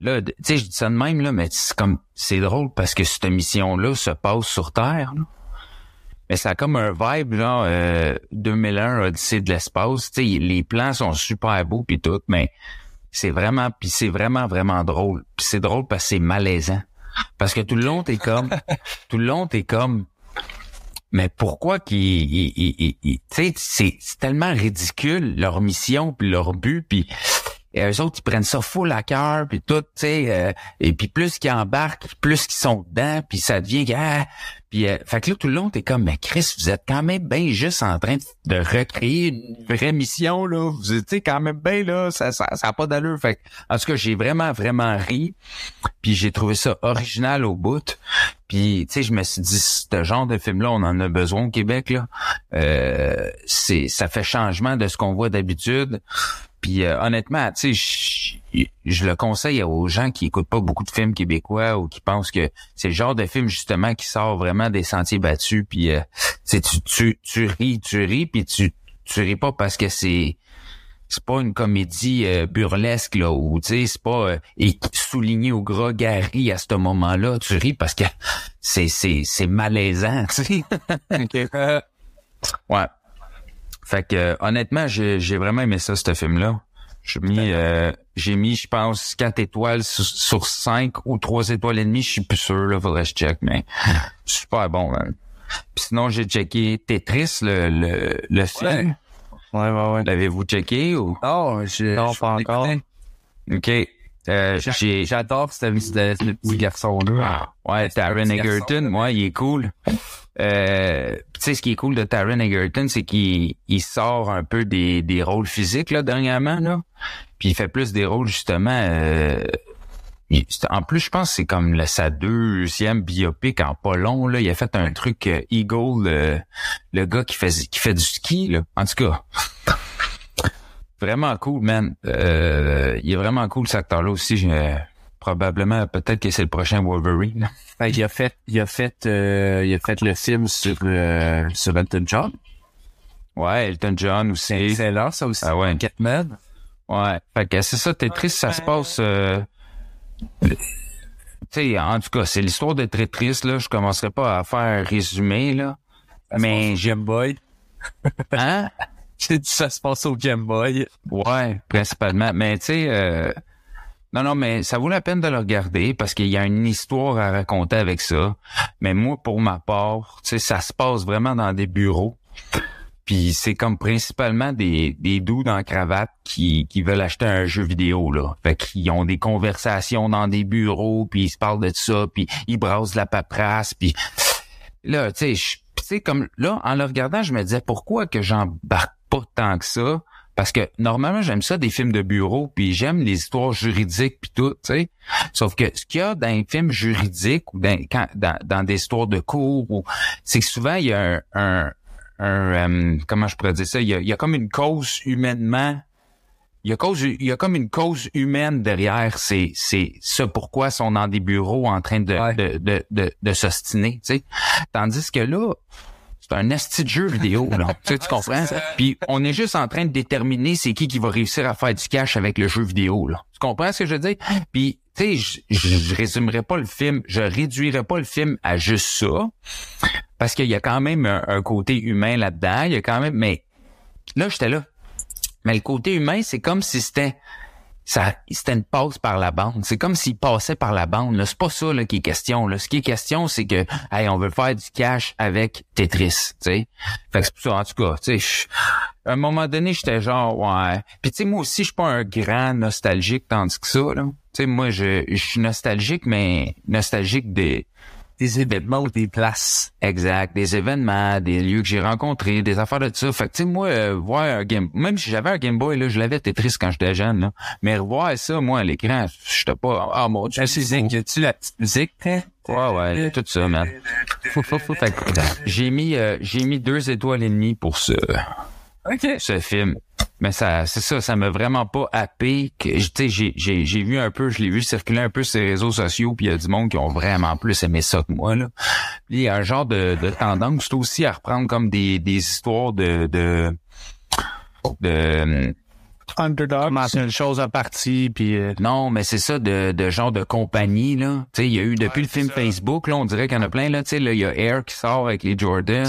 là, tu sais, je dis ça de même, là, mais c'est comme, c'est drôle parce que cette mission-là se passe sur Terre, là. Mais ça a comme un vibe, là, euh, 2001, Odyssée de l'espace. Tu sais, les plans sont super beaux puis tout, mais c'est vraiment, puis c'est vraiment, vraiment drôle. Puis c'est drôle parce que c'est malaisant. Parce que tout le long, t'es comme, [LAUGHS] tout le long, t'es comme, mais pourquoi qu'ils, ils- ils- ils- ils- tu sais, c'est c'est tellement ridicule leur mission puis leur but puis et eux autres, ils prennent ça full à cœur, puis tout, tu sais, euh, et puis plus qu'ils embarquent, plus qu'ils sont dedans, puis ça devient, ah, puis euh, fait que là, tout le long, t'es comme, mais Chris, vous êtes quand même bien juste en train de, recréer une vraie mission, là, vous êtes quand même bien, là, ça, ça, ça a pas d'allure, fait que, en tout cas, j'ai vraiment, vraiment ri, puis j'ai trouvé ça original au bout, puis, tu sais, je me suis dit, ce genre de film-là, on en a besoin au Québec, là. Euh, c'est, ça fait changement de ce qu'on voit d'habitude. Puis, euh, honnêtement, tu sais, je, le conseille aux gens qui écoutent pas beaucoup de films québécois ou qui pensent que c'est le genre de film, justement, qui sort vraiment des sentiers battus. Puis, euh, tu, tu, tu ris, tu ris, puis tu, tu ris pas parce que c'est c'est pas une comédie euh, burlesque là où tu sais c'est pas euh, et souligné au gras Gary à ce moment-là. Tu ris parce que [LAUGHS] c'est c'est c'est malaisant tu sais. [LAUGHS] Euh, [LAUGHS] ouais. Fait que euh, honnêtement j'ai j'ai vraiment aimé ça ce film là j'ai mis euh, j'ai mis je pense quatre étoiles sur, sur cinq ou trois étoiles et demie. Je suis plus sûr là faudrait que je check mais super bon man. Puis sinon j'ai checké Tetris le le le film. Ouais, ouais, ouais. L'avez-vous checké ou? Oh, je, Non, je pas encore. OK. Euh. J'adore ce, ce, ce petit garçon-là. Ouais, Taron Egerton, moi, il est cool. Euh, tu sais, ce qui est cool de Taron Egerton, c'est qu'il il sort un peu des, des rôles physiques, là, dernièrement, là. Puis il fait plus des rôles, justement... Euh, en plus, je pense que c'est comme le, sa deuxième biopic en pas long, là. Il a fait un truc euh, Eagle, le, le gars qui fait, qui fait du ski, là. En tout cas... [LAUGHS] Vraiment cool, man. Euh, il est vraiment cool, cet acteur-là aussi. J'ai- probablement, peut-être que c'est le prochain Wolverine. là. [LAUGHS] Ben, il a fait, il a fait, euh, il a fait le film sur, euh, sur Elton John. Ouais, Elton John C'est aussi. excellent, ça aussi. Ah ouais. Catman. Ouais. Fait que c'est ça, Tetris, ça se passe... euh, Tu sais, en tout cas, c'est l'histoire de Tetris, là. Je commencerai pas à faire un résumé, là. Mais j'ai... Game Boy. [LAUGHS] Hein? [LAUGHS] J'ai dit ça se passe au Game Boy. Ouais, principalement. Mais tu sais, euh, non, non, mais ça vaut la peine de le regarder parce qu'il y a une histoire à raconter avec ça. Mais moi, pour ma part, tu sais, ça se passe vraiment dans des bureaux. Puis c'est comme principalement des, des dudes en cravate qui, qui veulent acheter un jeu vidéo, là. Fait qu'ils ont des conversations dans des bureaux, puis ils se parlent de ça, puis ils brassent la paperasse, puis là, tu sais, comme là, en le regardant, je me disais pourquoi que j'embarque pas tant que ça? Parce que normalement, j'aime ça des films de bureau, puis j'aime les histoires juridiques puis tout, tu sais. Sauf que ce qu'il y a dans les films juridiques ou dans, dans, dans des histoires de cours, ou c'est que souvent il y a un, un, un, euh, comment je pourrais dire ça, il y a, il y a comme une cause humainement il y a cause, il y a comme une cause humaine derrière. C'est, c'est ça pourquoi sont dans des bureaux en train de, Ouais. de, de, de, de s'ostiner, tu sais. Tandis que là, c'est un esti de jeu vidéo, là. [LAUGHS] tu, sais, tu comprends? Puis on est juste en train de déterminer c'est qui qui va réussir à faire du cash avec le jeu vidéo, là. Tu comprends ce que je veux dire? Puis, tu sais, je, je, je résumerai pas le film, je réduirai pas le film à juste ça, parce qu'il y a quand même un, côté humain là-dedans. Il y a quand même, mais là, j'étais là. Mais le côté humain, c'est comme si c'était ça c'était une passe par la bande. C'est comme s'il passait par la bande. C'est pas ça là, qui est question. Là. Ce qui est question, c'est que hey, on veut faire du cash avec Tetris. tu sais. Fait que c'est ça, en tout cas, à un moment donné, j'étais genre ouais. Puis tu sais, moi aussi, je suis pas un grand nostalgique tandis que ça. Là. Tu sais, moi, je, je suis nostalgique, mais nostalgique des Des événements ou des places. Exact, des événements, des lieux que j'ai rencontrés, des affaires de ça. Fait que tu sais moi euh, voir un game même si j'avais un Game Boy là, je l'avais Tetris quand j'étais jeune là, mais revoir ça moi à l'écran, j'étais pas ah mon dieu. La musique, y a-tu la petite musique? hein? Ouais ouais, tout ça man. J'ai mis euh, j'ai mis deux étoiles et demie pour ce ce film. Mais ça, c'est ça, ça m'a vraiment pas happé. Que, tu sais, j'ai, j'ai, j'ai vu un peu, je l'ai vu circuler un peu sur les réseaux sociaux, puis il y a du monde qui ont vraiment plus aimé ça que moi là. Puis il y a un genre de, de tendance aussi à reprendre comme des, des histoires de de de Underdog. Commencer une chose à partie, puis euh, non, mais c'est ça de, de genre de compagnie là. Tu sais, il y a eu depuis le film Facebook là, on dirait qu'il y en a plein là. Tu sais, là il y a Air qui sort avec les Jordan.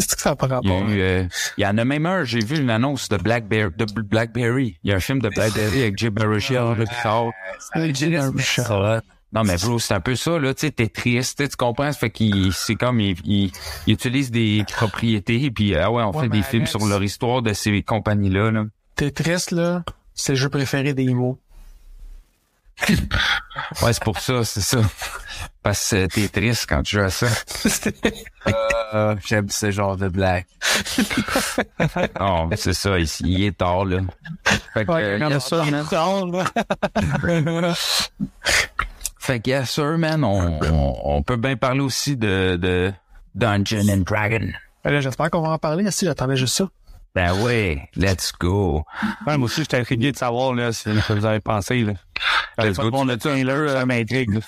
Euh, C'est que ça Il y, a eu, euh, il y en a même un, j'ai vu une annonce de Blackberry, de Bl- Blackberry. Il y a un film de Blackberry avec Jay Baruchel là. Euh, Jim Baruchel. Non, mais bro, c'est un peu ça, là, tu sais, t'es triste, tu sais, tu comprends? Ça fait qu'il, c'est comme, il, il, il utilise des propriétés, puis ah ouais, on fait des films sur leur histoire de ces compagnies-là, là. Tetris, là, c'est le jeu préféré des mots. Ouais, c'est pour ça, c'est ça. Parce que t'es triste quand tu joues à ça. [LAUGHS] Euh, J'aime ce genre de blague. [LAUGHS] Non, c'est ça, il est tard, là. Fait que, Ouais, euh, regarde yes, ça, man. [LAUGHS] fait que, yes, sir, man, on, on, on peut bien parler aussi de, de Dungeon and Dragon. Ben là, j'espère qu'on va en parler. Si, j'attendais juste ça. Ben oui, let's go. Ouais, moi aussi, j'étais intrigué de savoir là, si ce que vous avez pensé. Là. Let's go. bon, le trailer euh, m'intrigue. là.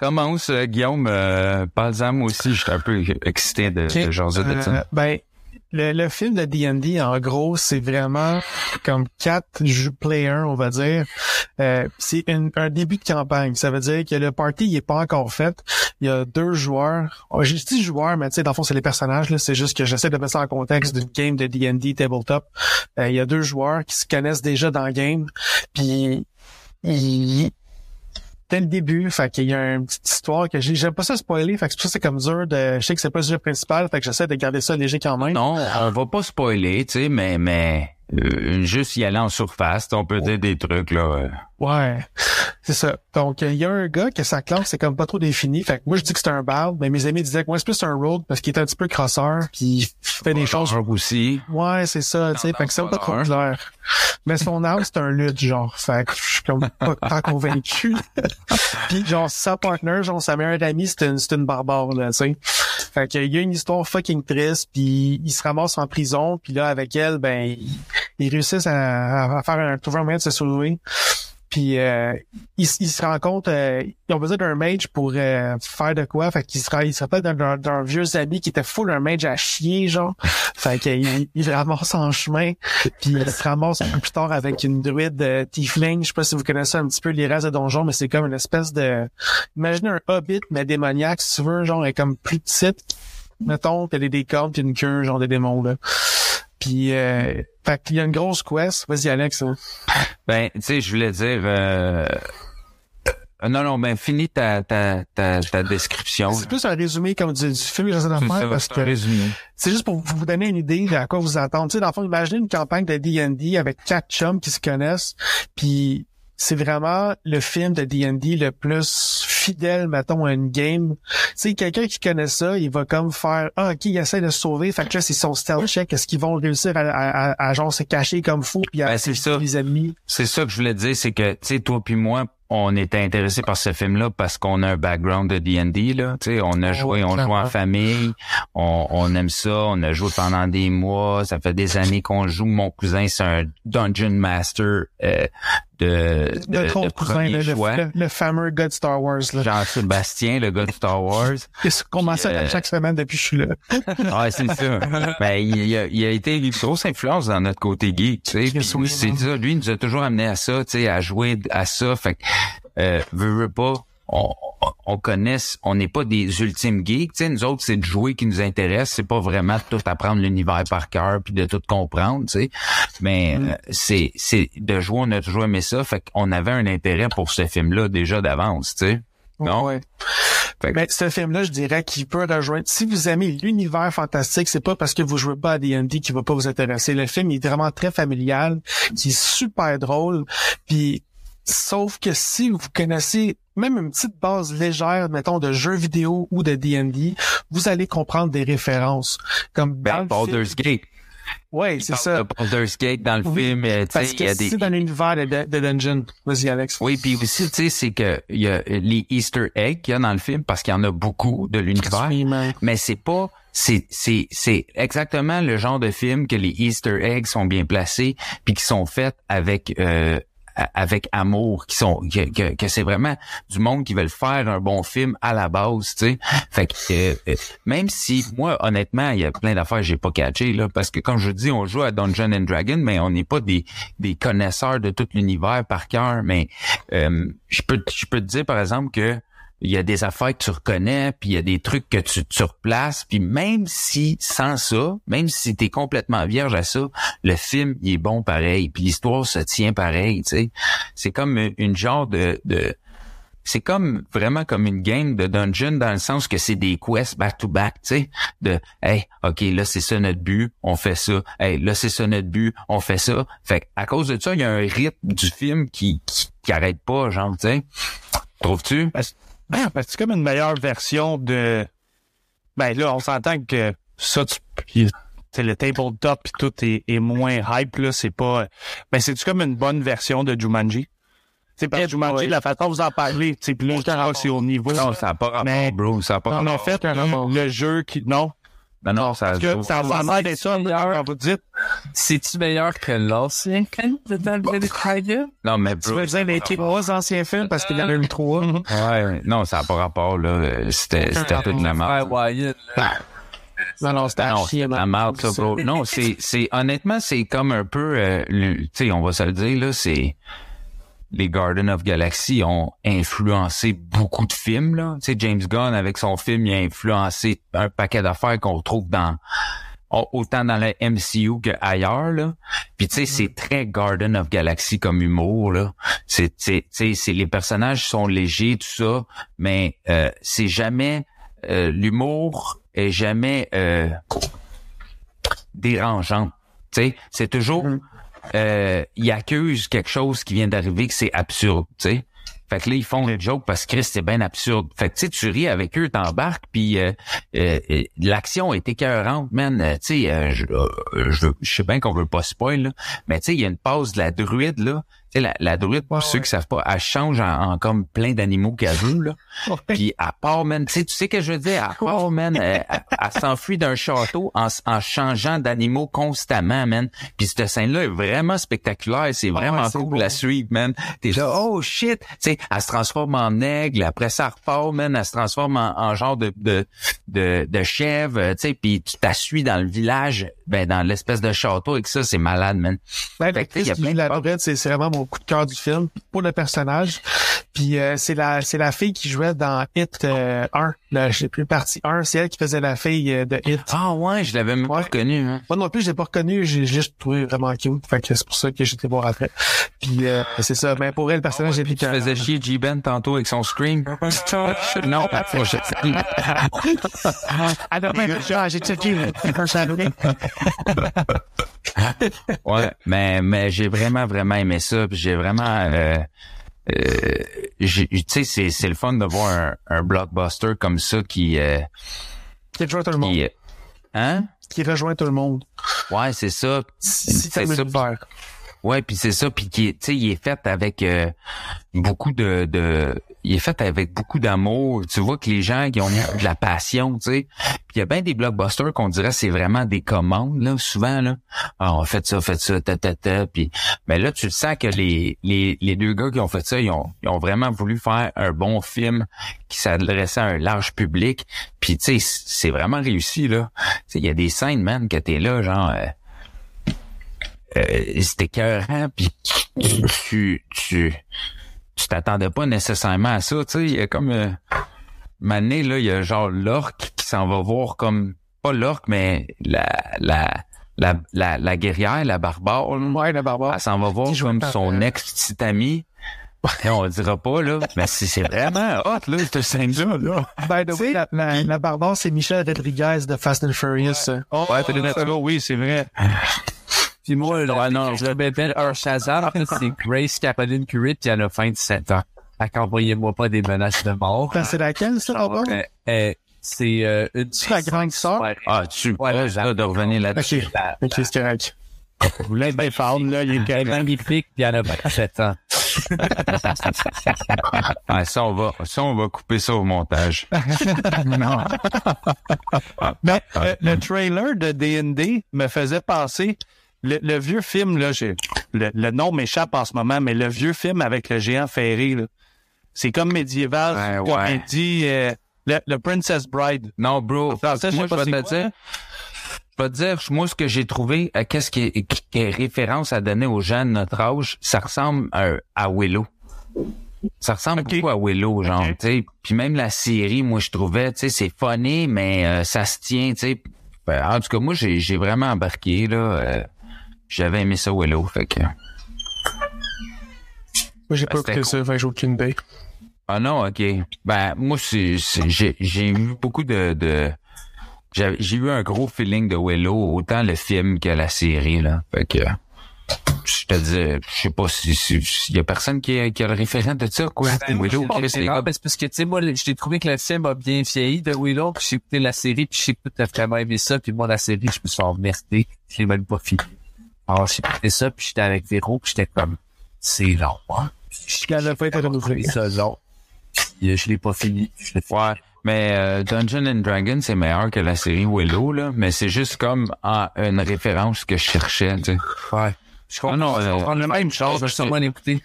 Commence, euh, Guillaume, euh, moi aussi, j'étais un peu excité de, de jaser de Euh, ça. ben, le, le film de D&D, en gros, c'est vraiment comme quatre jeux players, on va dire. Euh, c'est un début de campagne. Ça veut dire que le party, il est pas encore fait. Il y a deux joueurs. Oh, J'ai dit joueurs, mais tu sais, dans le fond, c'est les personnages. C'est juste que j'essaie de mettre ça en contexte d'une game de D&D tabletop. Euh, il y a deux joueurs qui se connaissent déjà dans le game. Puis, ils, dès le début, fait qu'il y a une petite histoire que j'ai, j'aime pas ça spoiler, fait que c'est ça c'est comme dur de, je sais que c'est pas le sujet principal, fait que j'essaie de garder ça léger quand même. Non, on va pas spoiler, tu sais, mais, mais, euh, juste y aller en surface, on peut dire des trucs, là. euh. Ouais, c'est ça. Donc, euh, il y a un gars que sa classe, c'est comme pas trop défini. Fait que moi, je dis que c'est un bard, mais mes amis disaient que moi, c'est plus un rogue parce qu'il est un petit peu crosseur, puis il fait des choses. Aussi. Ouais, c'est ça, tu sais. Fait que c'est pas trop clair. Mais son âme, c'est un lutte, genre. Fait que je suis comme pas convaincu. [LAUGHS] puis genre, sa partner, genre, sa meilleure amie, c'est une, c'est une barbare, là, tu sais. Fait y a une histoire fucking triste, puis il se ramasse en prison, puis là, avec elle, ben, ils il réussissent à, à faire un, trouver un moyen de se sauver. Puis euh, ils, ils se compte, euh, ils ont besoin d'un mage pour euh, faire de quoi. Fait qu'ils se, ils se rappellent d'un- vieux ami qui était full un mage à chier, genre. Fait qu'ils ils ramassent en chemin. Puis ils se ramassent plus tard avec une druide euh, tiefling. Je sais pas si vous connaissez un petit peu les restes de donjon, mais c'est comme une espèce de... Imaginez un hobbit, mais démoniaque, si tu veux, genre, elle est comme plus petite, mettons, puis elle a des cordes, puis une queue, genre des démons, là. Puis, euh, fait qu'il y a une grosse quest. Vas-y, Alex. hein. Ben, tu sais, je voulais dire, euh, euh, non, non, ben, finis ta, ta, ta, ta description. C'est plus un résumé comme du, du film faire ça, parce que résumé. c'est juste pour vous donner une idée de à quoi vous attendre. Tu sais, dans le fond, imaginez une campagne de D&D avec quatre chums qui se connaissent, puis c'est vraiment le film de D&D le plus fidèle, mettons, à une game. Tu sais, quelqu'un qui connaît ça, il va comme faire, ah, ok, il essaie de se sauver, fait que là, c'est son stealth check, est-ce qu'ils vont réussir à, à, à, à, genre se cacher comme fou, puis à Ben, c'est ça. les ennemis? C'est ça que je voulais dire, c'est que, tu sais, toi puis moi, on était intéressés par ce film-là parce qu'on a un background de D&D, là. Tu sais, on a joué, ouais, on joue en famille, on, on aime ça, on a joué pendant des mois, ça fait des années qu'on joue. Mon cousin, c'est un Dungeon Master euh, de, de, Le, de premier le, choix. le, le fameux gars de Star Wars, là. Jean-Sébastien, le gars de Star Wars. Qu'on m'en sert euh, chaque semaine depuis que je suis là. [LAUGHS] Ah, c'est ça. ben, il, il a, il a été une grosse influence dans notre côté geek, tu sais. C'est ça, lui, il nous a toujours amené à ça, tu sais, à jouer à ça. Fait que, euh, veux, veux pas, on, on- on connaît, on n'est pas des ultimes geeks, tu sais. Nous autres, c'est de jouer qui nous intéresse. C'est pas vraiment de tout apprendre l'univers par cœur puis de tout comprendre, tu sais. Mais Mm. euh, c'est, c'est de jouer, on a toujours aimé ça. Fait qu'on avait un intérêt pour ce film-là déjà d'avance, tu sais. Non? Ouais. Fait que- Ben, ce film-là, je dirais qu'il peut rejoindre. Si vous aimez l'univers fantastique, c'est pas parce que vous jouez pas à D&D qui va pas vous intéresser. Le film il est vraiment très familial, qui est super drôle. Puis, sauf que si vous connaissez même une petite base légère, mettons, de jeux vidéo ou de D&D, vous allez comprendre des références. Comme Ben, Baldur's. Gate. Ouais, c'est ça. de Baldur's Gate dans le Oui, film, euh, Parce il y a que des... c'est dans l'univers de, de, Dungeon. Vas-y, Alex. Oui, puis aussi, tu sais, c'est que il y a les Easter eggs qu'il y a dans le film parce qu'il y en a beaucoup de l'univers, mais c'est pas c'est c'est c'est exactement le genre de film que les Easter eggs sont bien placés puis qui sont faits avec euh, avec amour, qui sont que, que, que c'est vraiment du monde qui veulent faire un bon film à la base, tu sais. Fait que euh, euh, même si moi honnêtement, il y a plein d'affaires que j'ai pas catché là parce que comme je dis, on joue à Dungeon and Dragon, mais on n'est pas des des connaisseurs de tout l'univers par cœur, mais euh, je peux je peux te dire par exemple que il y a des affaires que tu reconnais, puis il y a des trucs que tu, tu replaces, puis même si sans ça, même si t'es complètement vierge à ça, le film il est bon pareil, puis l'histoire se tient pareil, tu sais. C'est comme une- genre de, de c'est comme vraiment comme une game de dungeon dans le sens que c'est des quests back to back, tu sais, de hey, ok, là c'est ça notre but, on fait ça. Hey, là c'est ça notre but, on fait ça. Fait à cause de ça, il y a un rythme du film qui qui, qui arrête pas, genre, tu sais. Trouves-tu? Ben, parce que c'est comme une meilleure version de. Ben là, on s'entend que ça, tu. c'est le tabletop puis tout est, est moins hype là, c'est pas. Ben c'est comme une bonne version de Jumanji? C'est parce que Jumanji, la façon dont vous en parlez, tu sais, puis là, je crois que c'est au niveau. Non, ça n'a pas rapport, Mais- bro. Ça a pas en fait, le jeu qui. Non? Ben non, ça Parce que ça a l'air d'être ça, quand vous dites. C'est-tu meilleur que l'ancien film de David? Non, mais Tu bro. veux dire les trois anciens films parce qu'il y en a eu trois? Ouais, non, ça n'a pas rapport, là. Euh, C'était, c'était toute la Ouais, merde. Wyatt, là. Non, non, c'était Non, c'est la ça, bro. Non, c'est, c'est, honnêtement, c'est comme un peu, euh, tu sais, on va se le dire, là, c'est, les Garden of Galaxy ont influencé beaucoup de films, là. Tu sais, James Gunn, avec son film, il a influencé un paquet d'affaires qu'on retrouve dans, au- autant dans le MCU qu'ailleurs, là. Puis, tu sais, c'est très Garden of Galaxy comme humour, là. C'est, c'est, c'est, les personnages sont légers, tout ça, mais, euh, c'est jamais, euh, l'humour est jamais, euh, dérangeant. Tu sais, c'est toujours euh, ils accusent quelque chose qui vient d'arriver que c'est absurde, tu sais. Fait que là, ils font le joke parce que Chris, c'est bien absurde. Fait que tu sais, tu ris avec eux, t'embarques, puis euh, euh, euh, l'action est écœurante, man. Euh, tu sais, je, je sais bien qu'on veut pas spoil, là, mais tu sais, il y a une pause de la druide, là. La, la druide, pour ceux qui savent pas, elle change en, en comme plein d'animaux qu'elle veut, là. [LAUGHS] Puis à part, man, tu sais, tu sais que je veux dire, à part, man, elle, elle s'enfuit d'un château en, en changeant d'animaux constamment, man. Puis cette scène-là est vraiment spectaculaire, c'est vraiment ouais, c'est cool beau. à suivre, man. T'es là, oh shit, tu sais, elle se transforme en aigle, après ça elle repart, man, elle se transforme en, en genre de de de, de chèvre, tu sais, puis tu t'assuis dans le village, ben dans l'espèce de château et que ça c'est malade, man. Ben, Fait que, y a plein de c'est c'est vraiment mon coup de cœur du film pour le personnage. Puis euh, c'est la c'est la fille qui jouait dans Hit euh, 1, là, je sais plus partie 1, c'est elle qui faisait la fille euh, de Hit. Ah ouais, je l'avais même pas Ouais. reconnu, hein. Moi non plus, je l'ai pas reconnu, j'ai juste trouvé vraiment cute. Fait que c'est pour ça que été voir après. Puis euh, c'est ça, mais pour elle, le personnage est Tu faisais chier J-Ben tantôt avec son scream. [LAUGHS] non, pas je... [LAUGHS] Ah non, mais ah, j'ai checké. [LAUGHS] Ouais, mais mais j'ai vraiment vraiment aimé ça, puis j'ai vraiment euh, euh, tu sais c'est c'est le fun de voir un, un blockbuster comme ça qui euh, Qui rejoint tout le monde. qui euh, hein? Qui rejoint tout le monde. Ouais, c'est ça. Si C'est ça faire. Ouais, puis c'est ça, puis qui, tu sais, il est fait avec euh, beaucoup de, de, il est fait avec beaucoup d'amour. Tu vois que les gens qui ont de la passion, tu sais. Puis il y a bien des blockbusters qu'on dirait c'est vraiment des commandes là, souvent là. Ah, on fait ça, fait ça, ta ta ta. Puis, mais là tu sens que les les les deux gars qui ont fait ça, ils ont ils ont vraiment voulu faire un bon film qui s'adressait à un large public. Puis tu sais, c'est vraiment réussi là. Il y a des scènes, man, que t'es là, genre. euh, euh, c'était écœurant, puis tu tu tu t'attendais pas nécessairement à ça, tu sais, il y a comme euh, Mané, là, il y a genre l'orque qui s'en va voir comme pas l'orque, mais la la la la, la guerrière, la barbare, là. Ouais, le barbare. elle s'en va voir comme son euh, ex-petite amie. Et on le dira pas, là, mais c'est c'est vraiment hot, là, cette scène-là, là. By the way, la, la, la barbare, c'est Michel Rodriguez de Fast and Furious. Ouais, t'as des ça, oui, c'est vrai. [LAUGHS] Puis moi, là, non, je le bébé un Shazam, c'est Grace Caroline Curie, puis elle a 27 ans. Fait qu'envoyez-moi pas des menaces de mort. Ben, c'est laquelle, ça, là-bas? Euh, euh, c'est euh, une C'est la grande sœur? Ouais. Ah, tu Ouais, là, de revenir là-dessus. Ok. Ok, c'est correct. Vous l'êtes bien fort, là, il est quand même magnifique, puis elle a 27 ans. [LAUGHS] Ah, ça, on va, ça, on va couper ça au montage. [LAUGHS] non. Mais euh, le trailer de D&D me faisait penser le, le vieux film là, j'ai le, le nom m'échappe en ce moment, mais le vieux film avec le géant ferré là, c'est comme médiéval, Ouais, ouais. comédie, euh, le, le Princess Bride. Non, bro. français, je moi, sais pas je vais c'est te dire. Je vais te dire, moi, ce que j'ai trouvé, euh, qu'est-ce qui est, qui est référence à donner aux gens de notre âge, ça ressemble à, à Willow. Ça ressemble beaucoup à Willow, genre, tu sais. Puis même la série, moi, je trouvais, tu sais, c'est funny, mais euh, ça se tient, tu sais. Ben, en tout cas, moi, j'ai, j'ai vraiment embarqué, là. J'avais aimé ça, Willow, fait que... Moi, j'ai pas c'était écouté ça, fait que j'ai aucune idée. Ah non, ok. Ben moi j'ai j'ai eu beaucoup de de j'ai j'ai eu un gros feeling de Willow autant le film que la série là. Fait que je te dis, je sais pas si si- s'il y a personne qui a, qui a le référent de ça quoi. Willow, Chris, C'est parce que, tu sais, moi, j'ai trouvé que le film a bien vieilli de Willow, puis j'ai écouté la série, puis que toi, t'as vraiment aimé ça, puis moi, la série, je me suis emmerdé, je l'ai même pas fini. Alors, j'ai écouté ça, puis j'étais avec Véro, puis j'étais comme, c'est long, hein? La fin était renouvelée. trouvé ça long. Puis, euh, je l'ai pas fini. Je l'ai fait. Ouais. Mais euh, Dungeon and Dragon, c'est meilleur que la série Willow, là. Mais c'est juste comme ah, une référence que je cherchais, tu sais. Ouais. Je comprends, Ah non, je euh, la même chose, je vais sûrement l'écouter.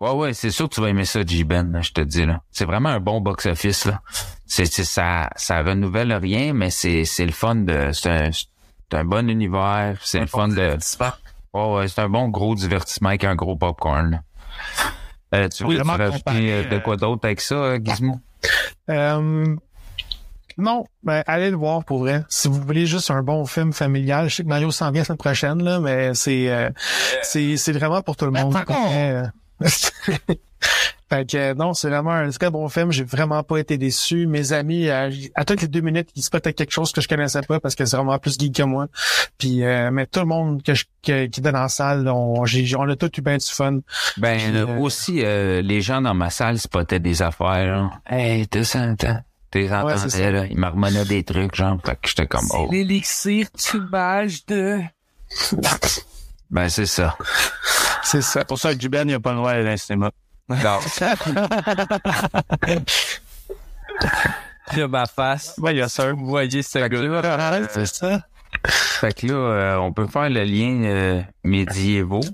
Ouais, ouais, c'est sûr que tu vas aimer ça, J-Ben, là, je te dis, là. C'est vraiment un bon box-office, là. C'est, c'est, ça, ça renouvelle rien, mais c'est, c'est le fun de, c'est un, c'est un bon univers, c'est le fun de, ouais, c'est un bon gros divertissement avec un gros popcorn. Euh, tu veux rajouter euh, de quoi d'autre avec ça, euh, Gizmo? Euh, non, ben, allez le voir pour vrai. Si vous voulez juste un bon film familial, je sais que Mario s'en vient la semaine prochaine, là, mais c'est, euh, c'est, c'est vraiment pour tout le monde. [LAUGHS] fait que, euh, non, c'est vraiment un très bon film. J'ai vraiment pas été déçu. Mes amis, euh, à toutes les deux minutes, ils se quelque chose que je connaissais pas parce que c'est vraiment plus geek que moi. Puis, euh, mais tout le monde que je, que- qui était dans la salle, on, j'ai, on a tous eu bien du fun. Ben, Puis, euh, aussi, euh, les gens dans ma salle spottaient des affaires, là. Hey, t'es ça. entendais, là. Ils marmonnaient des trucs, genre, fait que j'étais comme, oh. L'élixir tubage de... Ben, c'est ça. C'est ça. C'est pour ça que Juben, il a pas le droit d'aller dans le cinéma. Non. Là, [LAUGHS] ma face. Ouais, il y a ça. Vous voyez ce gars C'est ça. Fait que là, euh, on peut faire le lien euh, médiévaux.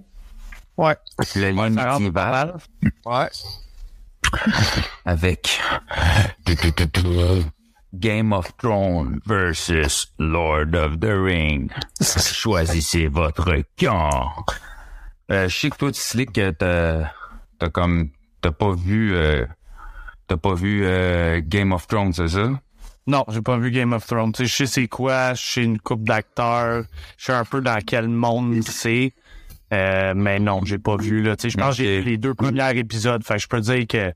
Ouais. Le lien médiéval. Ouais. [LAUGHS] avec Game of Thrones versus Lord of the Ring. [LAUGHS] Choisissez votre camp. Euh, je sais que toi, tu slick, que t'as, t'as comme, t'as pas vu, euh, t'as pas vu euh, Game of Thrones, c'est ça? Non, j'ai pas vu Game of Thrones. Je sais c'est quoi, je sais une coupe d'acteurs, je sais un peu dans quel monde c'est. Euh, mais non, j'ai pas vu là. Je pense que j'ai les deux premiers épisodes. Fait je peux dire que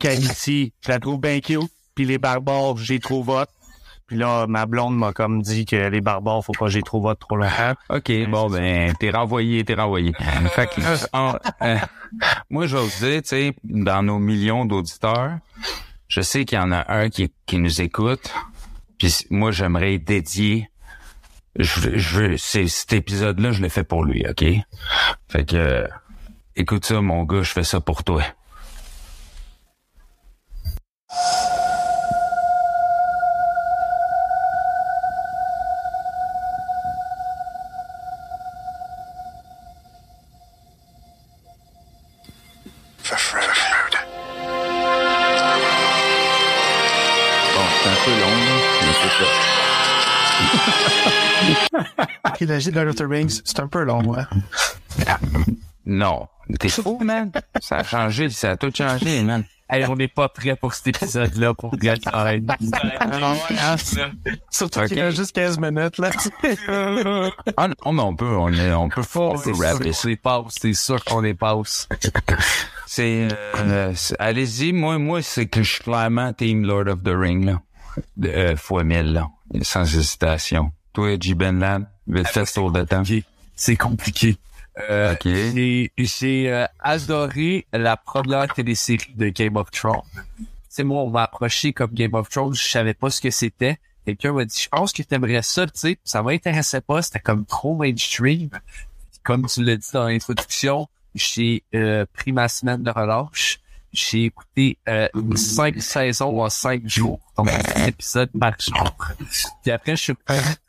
Calici, je la trouve bien cute. Puis les barbares, j'ai trouve hot. Puis là, ma blonde m'a comme dit que les barbares, faut pas que j'ai trouve hot trop longtemps. OK, bon, ben, t'es renvoyé, t'es renvoyé. [LAUGHS] fait que, on- euh, moi, vous dire, tu sais, dans nos millions d'auditeurs, je sais qu'il y en a un qui, qui nous écoute, puis moi, j'aimerais dédier, je, veux- je cet épisode-là, je l'ai fait pour lui, OK? Fait que, euh, écoute ça, mon gars, je fais ça pour toi. Trilogie de Lord of the Rings, c'est un peu long, ouais. Non. T'es fou, man? Ça a changé, ça a tout changé, man. Hey, on n'est pas prêt pour cet épisode-là pour regarder pareil. Surtout Ok. qu'il reste juste 15 minutes, là. Ah non, mais on peut, on, est, on peut, rapper les passe, c'est sûr qu'on les passe. C'est, euh, c'est- allez-y, moi, moi, c'est que je suis clairement Team Lord of the Ring, là. Euh, fois mille, là. Sans hésitation. Toi, J. Ben Lab, vite fait tour de temps. C'est compliqué. Euh. J'ai, j'ai euh, adoré la première télésérie de Game of Thrones. C'est moi, on m'a approché comme Game of Thrones, je savais pas ce que c'était. Quelqu'un m'a dit, je pense que t'aimerais ça, tu sais. Ça m'intéressait pas, c'était comme trop mainstream. Comme tu l'as dit dans l'introduction, j'ai euh, pris ma semaine de relâche. J'ai écouté euh, cinq saisons en cinq jours, donc un épisode par jour. Puis après, je suis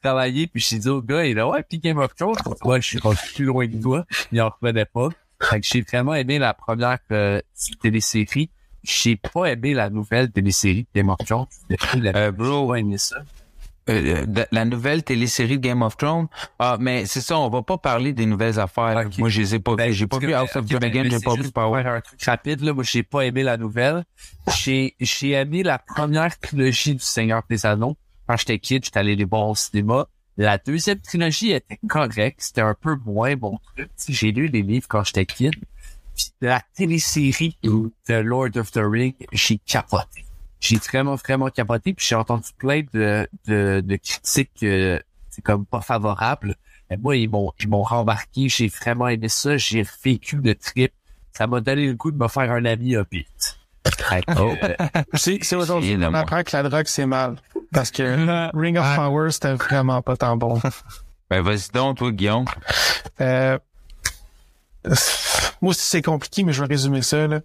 travailler, puis j'ai dit au gars, il a ouais, puis Game of Thrones, ouais, je suis plus loin que toi, il en revenait pas. Fait que j'ai vraiment aimé la première euh, télésérie. J'ai pas aimé la nouvelle télésérie Game of Thrones. Euh, bro, aimé ça. Euh, de- la nouvelle télésérie de Game of Thrones. Ah, mais c'est ça, on va pas parler des nouvelles affaires. Moi, je les ai pas Ben, vues. J'ai pas vu House of ben, Dragon, mais j'ai pas vu Power. un truc rapide, là. Moi, j'ai pas aimé la nouvelle. J'ai, j'ai aimé la première trilogie du Seigneur des Anneaux. Quand j'étais kid, j'étais allé les voir au cinéma. La deuxième trilogie était correcte. C'était un peu moins bon J'ai lu les livres quand j'étais kid. Puis la télésérie de Lord of the Ring, j'ai capoté. J'ai vraiment, vraiment capoté. Puis j'ai entendu plein de, de, de critiques euh, c'est comme pas favorables. Mais moi, ils m'ont ils m'ont rembarqué. J'ai vraiment aimé ça. J'ai vécu le trip. Ça m'a donné le goût de me faire un ami Hobbit. Oh. euh, C'est, c'est aujourd'hui. On apprend que la drogue, c'est mal. Parce que Ring of Power, c'était vraiment pas tant bon. Ben, vas-y donc, toi, Guillaume. Euh, moi c'est compliqué, mais je vais résumer ça. Là,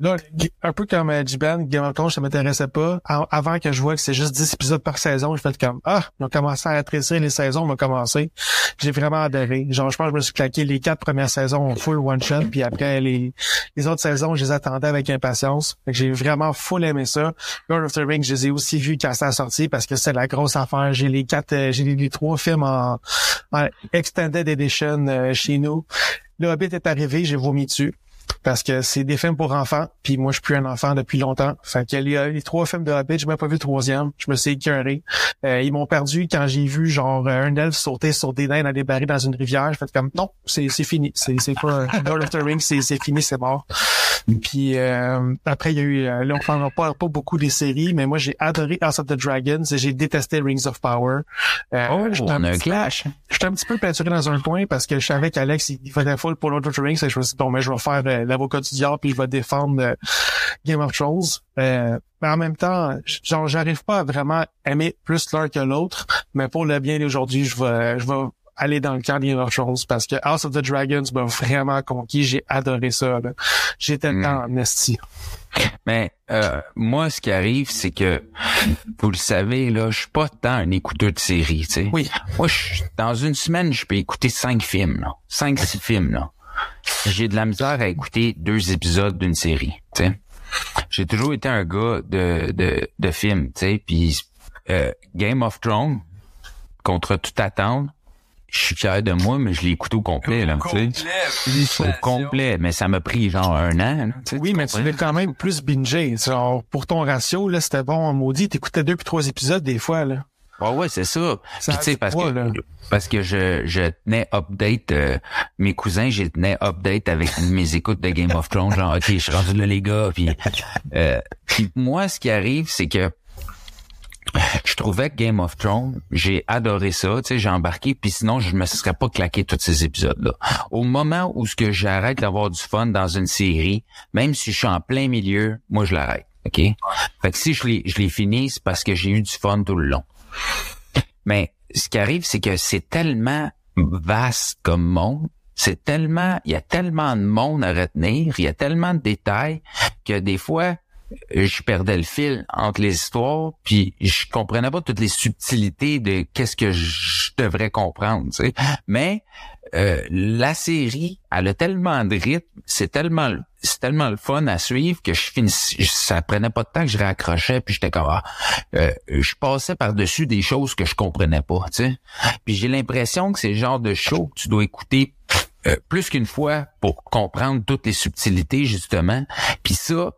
là un peu comme euh, J-Ban, Game of Thrones, ça m'intéressait pas. Avant que je vois que c'est juste 10 épisodes par saison, je fais comme Ah, ils ont commencé à rétrécir les saisons, ont commencé. J'ai vraiment adoré. Genre, je pense que je me suis claqué les quatre premières saisons en full one-shot, puis après, les, autres saisons, je les attendais avec impatience. J'ai vraiment full aimé ça. Lord of the Rings, je les ai aussi vus quand ça a sorti parce que c'est la grosse affaire. J'ai les quatre, euh, j'ai les, trois films en, en Extended Edition euh, chez nous. Le Hobbit est arrivé, j'ai vomi dessus. Parce que c'est des films pour enfants, puis moi je suis plus un enfant depuis longtemps. Fait que les, les trois films de Hobbit, j'ai même pas vu le troisième. Je me suis écœuré. Euh, ils m'ont perdu quand j'ai vu genre euh, un elfe sauter sur des nains dans des barils dans une rivière. J'ai fait comme non, c'est c'est fini. C'est c'est pas Lord of the Rings, c'est fini, c'est mort. Puis euh, après il y a eu euh, là on parlera pas pas beaucoup des séries, mais moi j'ai adoré House of the Dragons et j'ai détesté Rings of Power. Euh, Oh, on a un clash. J'étais un petit peu peinturé dans un coin parce que je savais qu'Alex, il faisait full pour the Rings. Et je me suis dit, bon, mais je vais faire euh, l'avocat du diable puis je vais défendre euh, Game of Thrones. Euh, mais en même temps, genre, j'arrive pas à vraiment aimer plus l'un que l'autre. Mais pour le bien d'aujourd'hui, je vais, je vais aller dans le camp de Game of Thrones parce que House of the Dragons m'a vraiment conquis. J'ai adoré ça. J'étais Mm. dans amnesty. Mais euh, moi, ce qui arrive, c'est que vous le savez, là, je suis pas tant un écouteur de séries, tu sais. Oui. Moi, je- dans une semaine, je peux écouter cinq films, là. Cinq, six films, là. J'ai de la misère à écouter deux épisodes d'une série, tu sais. J'ai toujours été un gars de, de, de films, tu sais. Puis euh, Game of Thrones, contre toute attente, je suis fier de moi, mais je l'ai écouté au complet, là, tu sais. Au complet, mais ça m'a pris genre un an, là, Oui, mais tu l'as quand même plus bingé. Genre, pour ton ratio, là, c'était bon maudit. T'écoutais deux puis trois épisodes des fois, là. Ouais, ouais, c'est ça. Ça Puis tu sais, parce que là. parce que je, je tenais update euh, mes cousins, j'ai tenais update avec mes écoutes de Game of Thrones, genre ok, je suis rendu là les gars, puis euh, puis moi ce qui arrive c'est que je trouvais que Game of Thrones, j'ai adoré ça, tu sais, j'ai embarqué, puis sinon je me serais pas claqué tous ces épisodes-là. Au moment où ce que j'arrête d'avoir du fun dans une série, même si je suis en plein milieu, moi je l'arrête, ok? Fait que si je l'ai je l'ai fini, c'est parce que j'ai eu du fun tout le long. Mais ce qui arrive, c'est que c'est tellement vaste comme monde. C'est tellement, il y a tellement de monde à retenir, il y a tellement de détails que des fois, je perdais le fil entre les histoires, puis je comprenais pas toutes les subtilités de qu'est-ce que je devrais comprendre, tu sais. Mais euh, la série, elle a tellement de rythme, c'est tellement, c'est tellement le fun à suivre que je finis, ça prenait pas de temps que je raccrochais, puis j'étais comme, ah, euh, je passais par-dessus des choses que je comprenais pas, tu sais. Puis j'ai l'impression que c'est le genre de show que tu dois écouter euh, plus qu'une fois pour comprendre toutes les subtilités, justement. Puis ça,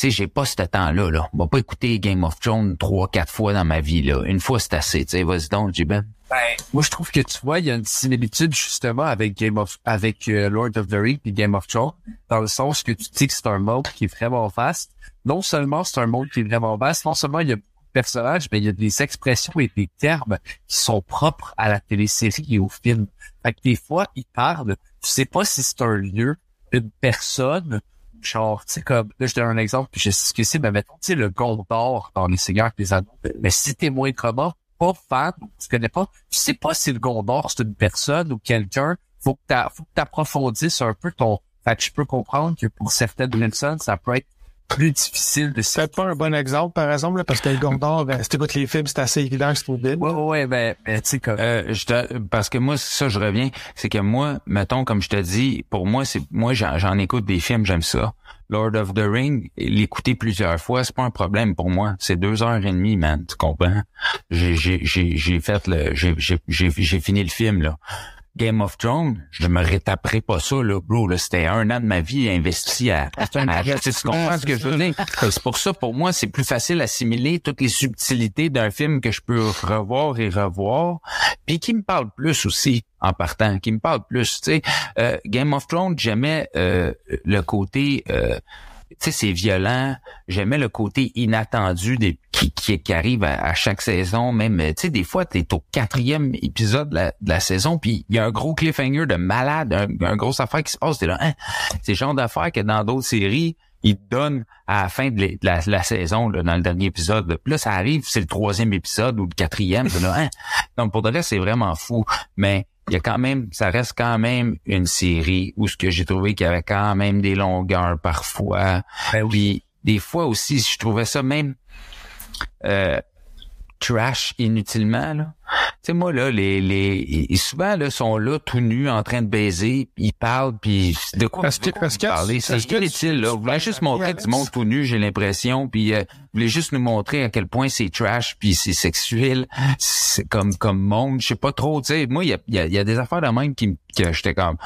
sais, j'ai pas ce temps-là, là. On pas écouter Game of Thrones trois, quatre fois dans ma vie, là. Une fois, c'est assez, tu sais. Vas-y donc, J-Ben. Ben, moi, je trouve que tu vois, il y a une similitude justement avec Game of, avec euh, Lord of the Rings et Game of Thrones, dans le sens que tu dis que c'est un monde qui est vraiment vaste. Non seulement c'est un monde qui est vraiment vaste, non seulement il y a personnages, mais il y a des expressions et des termes qui sont propres à la télésérie et au film. Fait que des fois, ils parlent, tu sais pas si c'est un lieu, une personne, genre, tu sais, comme, là, je donne un exemple, puis je sais ce que c'est, mais mettons, tu sais, le Gondor dans Les Seigneurs des Anneaux. Mais si t'es moins commun, pas fan, tu connais pas, tu sais pas si le Gondor c'est une personne ou quelqu'un, faut que t'a, faut que t'approfondisses un peu ton, fait que je peux comprendre que pour certaines personnes, ça peut être plus difficile de C'est pas un bon exemple, par exemple, là, parce que le Gondor, ben, si t'écoutes les films, c'est assez évident que c'est au vide. Ouais, ouais, ouais, mais, mais tu sais, comme, Euh, je te- parce que moi, ça, je reviens, c'est que moi, mettons, comme je te dis, pour moi, c'est moi, j'en, j'en écoute des films, j'aime ça. Lord of the Ring, l'écouter plusieurs fois, c'est pas un problème pour moi. C'est deux heures et demie, man, tu comprends? J'ai, j'ai, j'ai, j'ai fait le, j'ai, j'ai, j'ai, j'ai fini le film, là. Game of Thrones, je me rétaperai pas ça, là, bro. Là, c'était un an de ma vie investi à, à, tu comprends ce que je veux dire? C'est pour ça, pour moi, c'est plus facile d'assimiler toutes les subtilités d'un film que je peux revoir et revoir, puis qui me parle plus aussi en partant, qui me parle plus. Tu sais, euh, Game of Thrones, j'aimais euh, le côté euh, sais, c'est violent. J'aimais le côté inattendu des, qui, qui, qui arrive à, chaque saison. Même, tu sais, des fois, t'es au quatrième épisode de la, saison, puis il y a un gros cliffhanger de malade, un, un gros affaire qui se passe. T'es hein? C'est le genre d'affaire que dans d'autres séries, ils te donnent à la fin de, la, saison, dans le dernier épisode. Puis là, ça arrive, c'est le troisième épisode ou le quatrième. là, hein? Donc, pour de vrai, c'est vraiment fou. Mais il y a quand même, ça reste quand même une série où ce que j'ai trouvé qu'il y avait quand même des longueurs parfois. Ben Puis des fois aussi, je trouvais ça même euh, trash inutilement. Là. Tu sais, moi, là, les, les, ils- souvent, là, sont là, tout nus, en train de baiser, ils parlent, puis de quoi Parce que- parce parlez? C'est inutile, là. Vous voulez juste montrer du monde tout nu, j'ai l'impression, puis euh, vous voulez juste nous montrer à quel point c'est trash, puis c'est sexuel, c'est comme comme monde, je sais pas trop, tu sais. Moi, il y a, y, a, il y a des affaires de même qui me- que j'étais comme,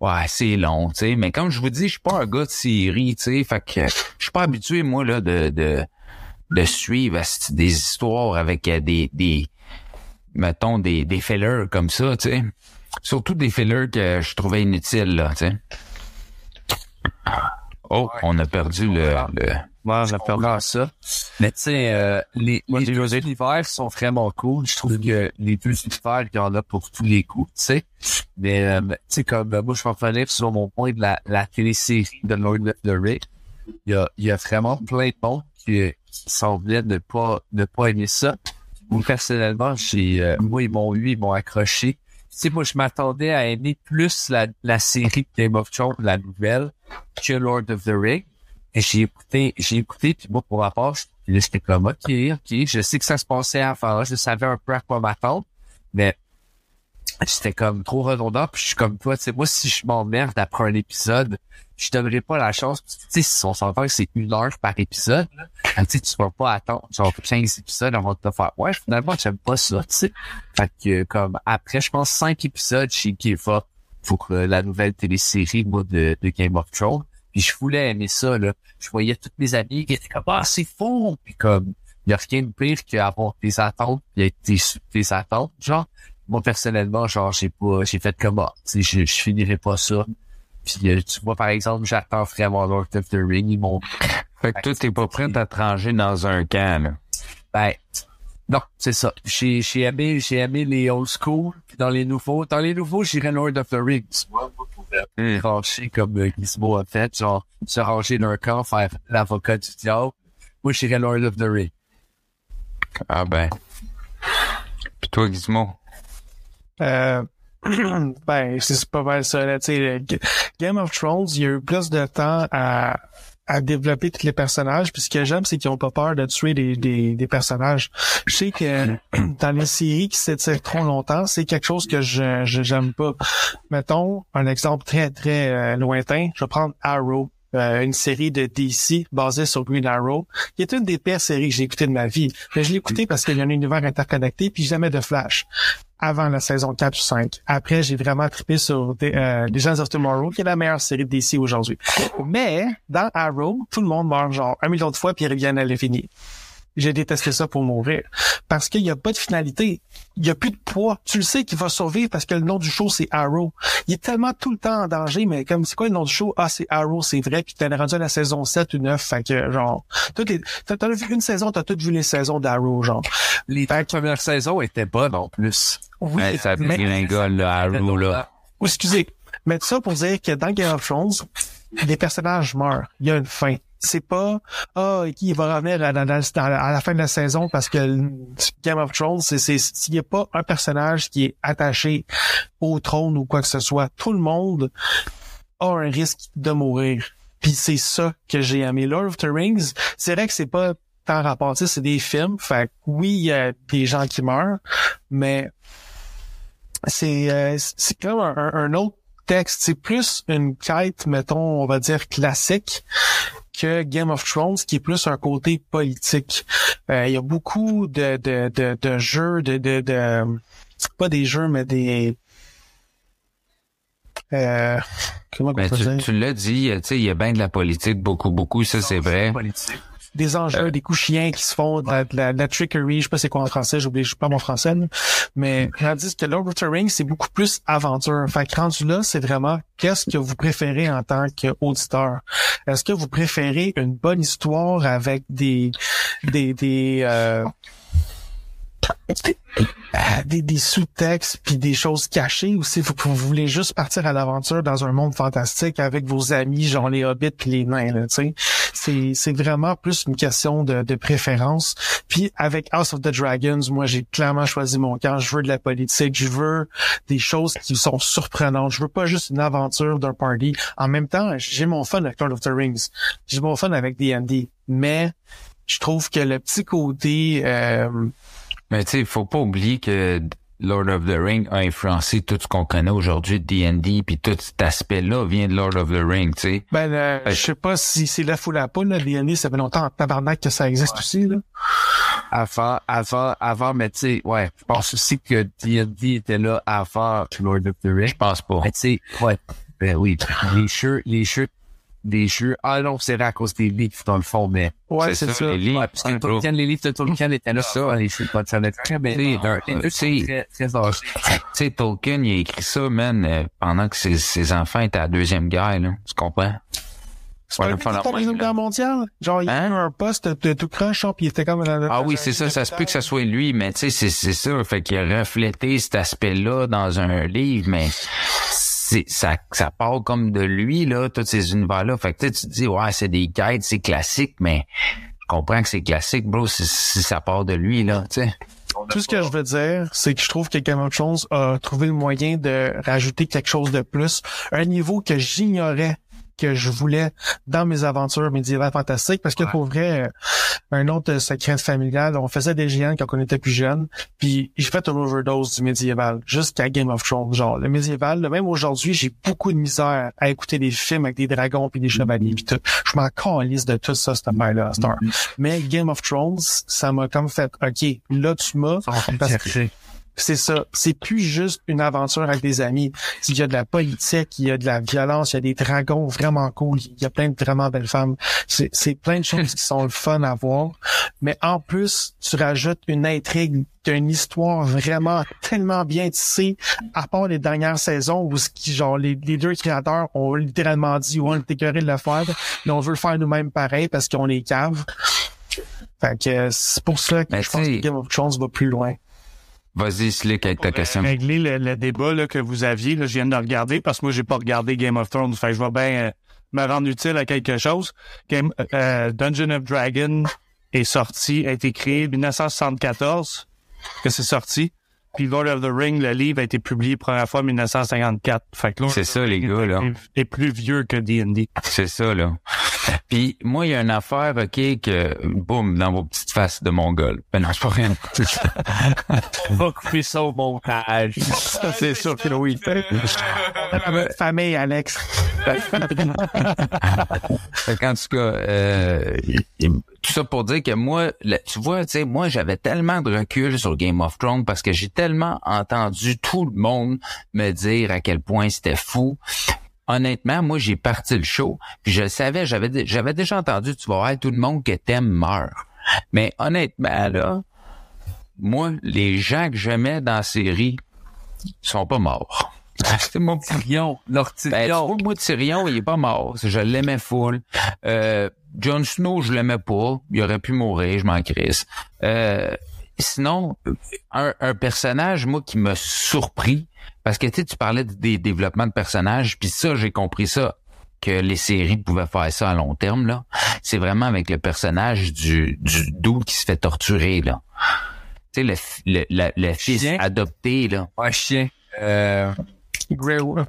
ouais, c'est long, tu sais. Mais comme je vous dis, je suis pas un gars de série, tu sais, fait que je suis pas habitué, moi, là, de... de de suivre des histoires avec euh, des, des mettons, des, des fillers comme ça, tu sais. Surtout des fillers que je trouvais inutiles, là, tu sais. Oh, on a perdu le... le... Moi, j'ai perdu. comprends ça. Mais tu sais, euh, les, les deux univers sont vraiment cool. Je trouve que les deux univers, il y en a pour tous les coups, tu sais. Mais euh, tu sais, comme euh, moi, je vais revenir sur mon point de la, la télésérie de Lord of the Rings. Il y a, il y a vraiment plein de monde qui, qui semblaient ne pas, ne pas aimer ça. Moi, personnellement, j'ai, euh, moi, ils m'ont eu, ils m'ont accroché. Tu sais, moi, je m'attendais à aimer plus la, la série Game of Thrones, la nouvelle, que Lord of the Rings. Et j'ai écouté, j'ai écouté, puis moi, pour ma part, j'étais comme, OK, OK, je sais que ça se passait avant, je savais un peu à quoi m'attendre, mais c'était comme trop redondant, puis je suis comme toi, tu sais, moi, si je m'emmerde après un épisode, je donnerais pas la chance, tu sais, si on s'entend que c'est une heure par épisode, ah, tu sais, tu vas pas attendre, genre, 15 épisodes avant de te faire, ouais, finalement, j'aime pas ça, tu sais. Fait que, comme, après, je pense, 5 épisodes chez Give Up pour euh, la nouvelle télésérie, moi, de, de Game of Thrones, puis je voulais aimer ça, là. Je voyais toutes mes amis qui étaient comme, ah, c'est faux! Puis comme, il y a rien de pire qu'avoir des attentes, puis être déçu de tes attentes, genre. Moi, personnellement, genre, j'ai pas, j'ai fait comme, ah, tu sais, je, je finirai pas ça. Puis, euh, tu vois, par exemple, j'attends vraiment Lord of the Ring, ils m'ont, [LAUGHS] Fait que toi, t'es pas prêt à te ranger dans un camp, là. ben, non, c'est ça. J'ai, j'ai aimé, j'ai aimé les old school, puis dans les nouveaux, dans les nouveaux, j'irais Lord of the Rings. Tu vois, moi, pour euh, Hmm. trancher comme euh, Gizmo a fait, genre, se ranger d'un camp, faire l'avocat du diable. Moi, j'irais Lord of the Rings. Ah ben. Puis toi, Gizmo? Euh, [CLEARS THROAT] ben, c'est pas mal ça. Là, Game of Thrones, il y a eu plus de temps à, à développer tous les personnages. Puis ce que j'aime, c'est qu'ils ont pas peur de tuer des personnages. Je sais que [CLEARS THROAT] dans les séries qui s'étirent trop longtemps, c'est quelque chose que je je- j'aime pas. Mettons un exemple très très euh, lointain. Je vais prendre Arrow. euh, une série de DC basée sur Green Arrow, qui est une des pires séries que j'ai écoutées de ma vie. Mais je l'ai écoutée parce qu'il y a un univers interconnecté, puis jamais de Flash avant la saison 4 ou 5. Après, j'ai vraiment trippé sur des- euh, Legends of Tomorrow, qui est la meilleure série de DC aujourd'hui. Mais, dans Arrow, tout le monde meurt genre un million de fois puis ils reviennent à l'infini. J'ai détesté ça pour mourir. Parce qu'il n'y a pas de finalité. Il n'y a plus de poids. Tu le sais qu'il va survivre parce que le nom du show, c'est Arrow. Il est tellement tout le temps en danger, mais comme c'est quoi le nom du show? Ah, c'est Arrow, c'est vrai. Puis t'es rendu à la saison 7 ou 9. Fait que, genre, toutes les, t'as, t'as vu une saison, t'as toutes vu les saisons d'Arrow, genre. Les premières saisons étaient bonnes en plus. Oui, Ouais, ça mais- dégringole, là, Arrow, là. Oh, excusez. Mais ça pour dire que dans Game of Thrones, les personnages meurent. Il y a une fin. C'est pas ah qui il va revenir à, la- fin de la saison parce que Game of Thrones, c'est s'il y a pas un personnage qui est attaché au trône ou quoi que ce soit, tout le monde a un risque de mourir. Puis c'est ça que j'ai aimé. Lord of the Rings, c'est vrai que c'est pas tant rapport, c'est des films. Fait oui, il y a des gens qui meurent, mais c'est euh, c'est comme un- un autre texte. C'est plus une quête, mettons, on va dire classique que Game of Thrones, qui est plus un côté politique. Euh, Il y a beaucoup de, de, de, de jeux, de, de, de pas des jeux, mais des euh, comment Ben, tu, tu l'as dit, tu sais, il y a bien de la politique, beaucoup, beaucoup, ça c'est vrai. Des enjeux, des coups chiens qui se font, de la, de la, de la trickery, je sais pas c'est quoi en français, j'oublie, je sais pas mon français, là. mais tandis que Lord of the Rings, c'est beaucoup plus aventure. Fait que rendu là, c'est vraiment qu'est-ce que vous préférez en tant qu'auditeur? Est-ce que vous préférez une bonne histoire avec des des des euh, des, des sous-textes puis des choses cachées ou si vous, vous voulez juste partir à l'aventure dans un monde fantastique avec vos amis genre les hobbits puis les nains là, tu sais? C'est c'est vraiment plus une question de, de préférence. Puis avec House of the Dragons moi j'ai clairement choisi mon camp. Je veux de la politique. Je veux des choses qui sont surprenantes. Je veux pas juste une aventure d'un party. En même temps j'ai mon fun avec Lord of the Rings. J'ai mon fun avec D&D mais je trouve que le petit côté euh, Mais tu sais, faut pas oublier que Lord of the Ring a influencé tout ce qu'on connaît aujourd'hui de D&D, puis tout cet aspect-là vient de Lord of the Ring, tu sais. Ben, euh, je sais pas si c'est la foule à poule, là. D&D, ça fait longtemps en tabarnak que ça existe aussi, là. Avant, avant, avant, mais tu sais, ouais, je pense aussi que D&D était là avant Lord of the Rings. Je pense pas. Mais tu sais, ouais, ben oui, les jeux, les jeux, les jeux, ah non, c'est vrai à cause des livres dans le fond, mais Ouais, c'est ça. les livres, ouais, parce que bro. Tolkien, les livres de Tolkien étaient là, ça, les jeux de Tolkien très, très âgés. Tu sais, Tolkien, il a écrit ça, man, euh, pendant que ses, ses enfants étaient à la Deuxième Guerre, là. Tu comprends? C'est pas Ouais, un faire la la Deuxième. Guerre mondiale. Genre, il a Hein? eu un poste de tout croche, puis il était comme... dans- Ah oui, c'est ça, ça se peut que ça soit lui, mais tu sais, c'est, c'est ça. Fait qu'il a reflété cet aspect-là dans un livre, mais c'est, ça, ça part comme de lui, là, tous ces univers-là. Fait que tu te dis, ouais, c'est des guides, c'est classique, mais je comprends que c'est classique, bro, si, si ça part de lui, là, tu sais. Tout ce que je veux dire, c'est que je trouve que Game of Thrones a trouvé le moyen de rajouter quelque chose de plus, un niveau que j'ignorais que je voulais dans mes aventures médiévales fantastiques. Parce que pour vrai euh, un autre secret familial on faisait des géants quand on était plus jeune puis j'ai fait une overdose du médiéval jusqu'à Game of Thrones. Genre le médiéval même aujourd'hui j'ai beaucoup de misère à écouter des films avec des dragons puis des chevaliers puis tout. Je m'en calisse de tout ça cette affaire là à cette heure. mais Game of Thrones ça m'a comme fait ok là tu m'as c'est ça. C'est plus juste une aventure avec des amis. Il y a de la politique, il y a de la violence, il y a des dragons vraiment cool, il y a plein de vraiment belles femmes. C'est, plein de choses qui sont le fun à voir. Mais en plus, tu rajoutes une intrigue, une histoire vraiment tellement bien tissée, à part les dernières saisons où ce qui, genre, les, les deux créateurs ont littéralement dit, ouais, on est écœuré de le faire, mais on veut le faire nous-mêmes pareil parce qu'on est cave. Fait que c'est pour ça que Mais je pense que Game of Thrones va plus loin. Vas-y, Slick, avec ta question. régler le, le débat là, que vous aviez. Là, je viens de regarder parce que moi, j'ai pas regardé Game of Thrones. Fait que je vais bien euh, me rendre utile à quelque chose. Game, euh, Dungeon of Dragon est sorti, a été créé en 1974 que c'est sorti. Puis Lord of the Ring, le livre, a été publié première fois en 1954. Fait que Lord C'est ça, les gars, là. est- est plus vieux que D&D. C'est ça, là. [LAUGHS] Puis moi, il y a une affaire, OK, que, boum, dans vos petites faces de mongol. Ben non, c'est pas rien. [LAUGHS] Va couper ça au montage. c'est sûr que oui. [LAUGHS] Famille, Alex. Fait qu'en tout cas, euh, tout ça pour dire que moi, le- tu vois, tu sais, moi, j'avais tellement de recul sur Game of Thrones parce que j'ai tellement entendu tout le monde me dire à quel point c'était fou. Honnêtement, moi, j'ai parti le show, puis je le savais, j'avais j'avais déjà entendu, tu vas voir, tout le monde que t'aimes meurt. Mais honnêtement, là, moi, les gens que j'aimais dans la série sont pas morts. C'est mon petit Tyrion, leur ben, tu Tyrion. vois, moi, Tyrion, il est pas mort. Je l'aimais full. Euh, Jon Snow, je l'aimais pas. Il aurait pu mourir, je m'en crisse. Euh, sinon, un, un personnage, moi, qui m'a surpris, parce que tu parlais des développements de personnages, puis ça, j'ai compris ça que les séries pouvaient faire ça à long terme là. C'est vraiment avec le personnage du du dude qui se fait torturer là. Tu sais le le, le, le fils Chien? adopté là. Un chien. Euh, Grey Wolf.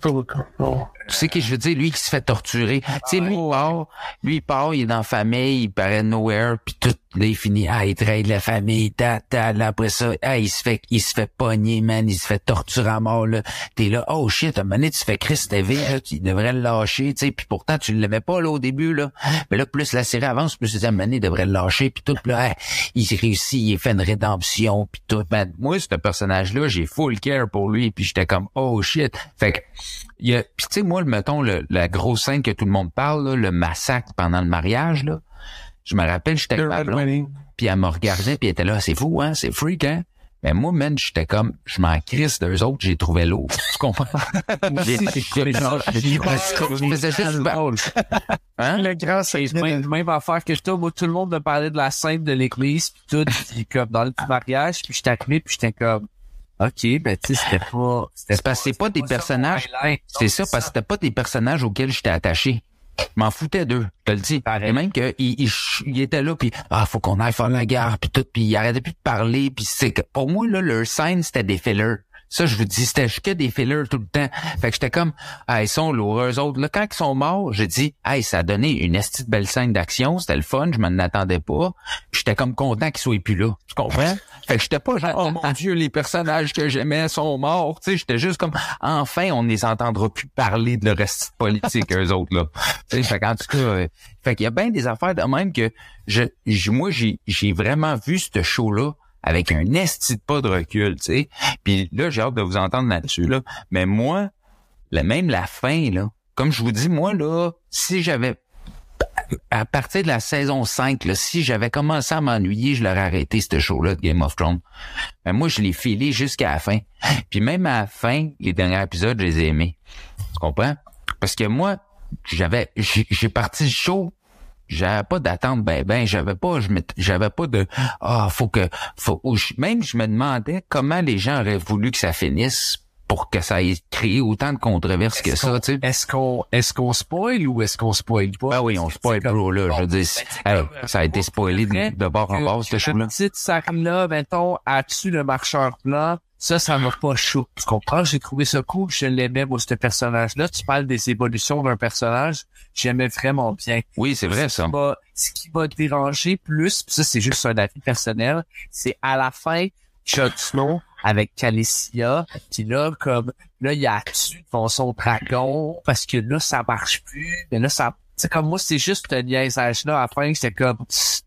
Oh. Tu sais que je veux dire, lui qui se fait torturer. Tu sais, lui, il part, lui, il part, il est dans la famille, il paraît nowhere, puis tout, Là, il finit, ah, il trahit la famille, ta, ta, là, après ça, ah, il se fait, il se fait pogner, man, il se fait torturer à mort, là. T'es là, oh shit, à un moment donné, tu fais Chris TV, tu devrais le lâcher, tu sais, puis pourtant, tu l'aimais pas, là, au début, là. Mais là, plus la série avance, plus tu dis, à un moment donné, il devrait le lâcher, puis tout, là, ah, il réussit, il fait une rédemption, puis tout. Man, moi, ce personnage-là, j'ai full care pour lui, puis j'étais comme, oh shit. Fait que, il y a, puis tu sais, moi, mettons, le, la grosse scène que tout le monde parle, là, le massacre pendant le mariage, là, je me rappelle, j'étais avec ma blonde, puis elle me regardait, puis elle était là, c'est fou, hein, c'est freak, hein. Mais moi, man, j'étais comme, je m'en crisse d'eux autres, j'ai trouvé l'eau. [LAUGHS] Tu comprends? J'ai- j'ai- j'ai- je faisais juste- Hein? Le grand C'est même, même affaire que je moi, tout le monde me parlait de la scène de l'église, puis tout, puis comme dans le petit mariage, puis j'étais arrivé, puis j'étais comme, ok, ben tu sais, c'était pas, c'était C'est parce que c'est pas des personnages. C'est ça, parce que c'était pas des personnages auxquels j'étais attaché. Je m'en foutais d'eux, je te le dis. Pareil. Et même que il, il, était là, puis ah, faut qu'on aille faire la guerre, puis tout, puis il arrêtait plus de parler, puis c'est que pour moi là, leur scène c'était des fillers. Ça, je vous dis, c'était que des fillers tout le temps. Fait que j'étais comme, ah, ils sont lourds, eux autres. Là, quand ils sont morts, j'ai dit, hey, ça a donné une estie de belle scène d'action, c'était le fun, je m'en attendais pas. J'étais comme content qu'ils soient plus là. Tu comprends? Fait que j'étais pas genre, oh mon dieu, les personnages que j'aimais sont morts. Tu sais, j'étais juste comme, enfin, on ne les entendra plus parler de le reste politique, [LAUGHS] eux autres, là. Tu sais, fait qu'en tout cas, euh, fait qu'il y a bien des affaires de même que je, je- moi, j'ai, j'ai vraiment vu ce show-là avec un esti de pas de recul, tu sais. Puis là, j'ai hâte de vous entendre là-dessus, là. Mais moi, même la fin, là, comme je vous dis, moi, là, si j'avais à partir de la saison 5, là, si j'avais commencé à m'ennuyer, je l'aurais arrêté, ce show-là de Game of Thrones. Mais moi, je l'ai filé jusqu'à la fin. Puis même à la fin, les derniers épisodes, je les ai aimés. Tu comprends? Parce que moi, j'avais, j'ai parti le show, j'avais pas d'attente ben ben, j'avais pas, j'avais pas de, ah, faut que, faut, même je me demandais comment les gens auraient voulu que ça finisse pour que ça ait créé autant de controverses que ça, tu sais. Est-ce qu'on, est-ce qu'on spoil ou est-ce qu'on spoil pas? Ah oui, on spoil C'est comme- là. Je veux dire, Ben, hey, ça a été spoilé de, de bord en que- bord, ce show-là. Petite Sarah-là, mettons, a tué le marcheur blanc. Ça, ça m'a pas chaud. Tu comprends? J'ai trouvé ça cool. Je l'aimais, moi, ce personnage-là. Tu parles des évolutions d'un personnage. J'aimais vraiment bien. Oui, c'est vrai, ça. Ce qui m'a- Ce qui m'a dérangé plus, pis ça, c'est juste un avis personnel, c'est à la fin, Jon Snow avec Calicia, puis là, comme, là, il a tué devant son dragon, parce que là, ça marche plus, mais là, ça, c'est comme moi, c'est juste un niaisage-là, à la fin, c'était comme,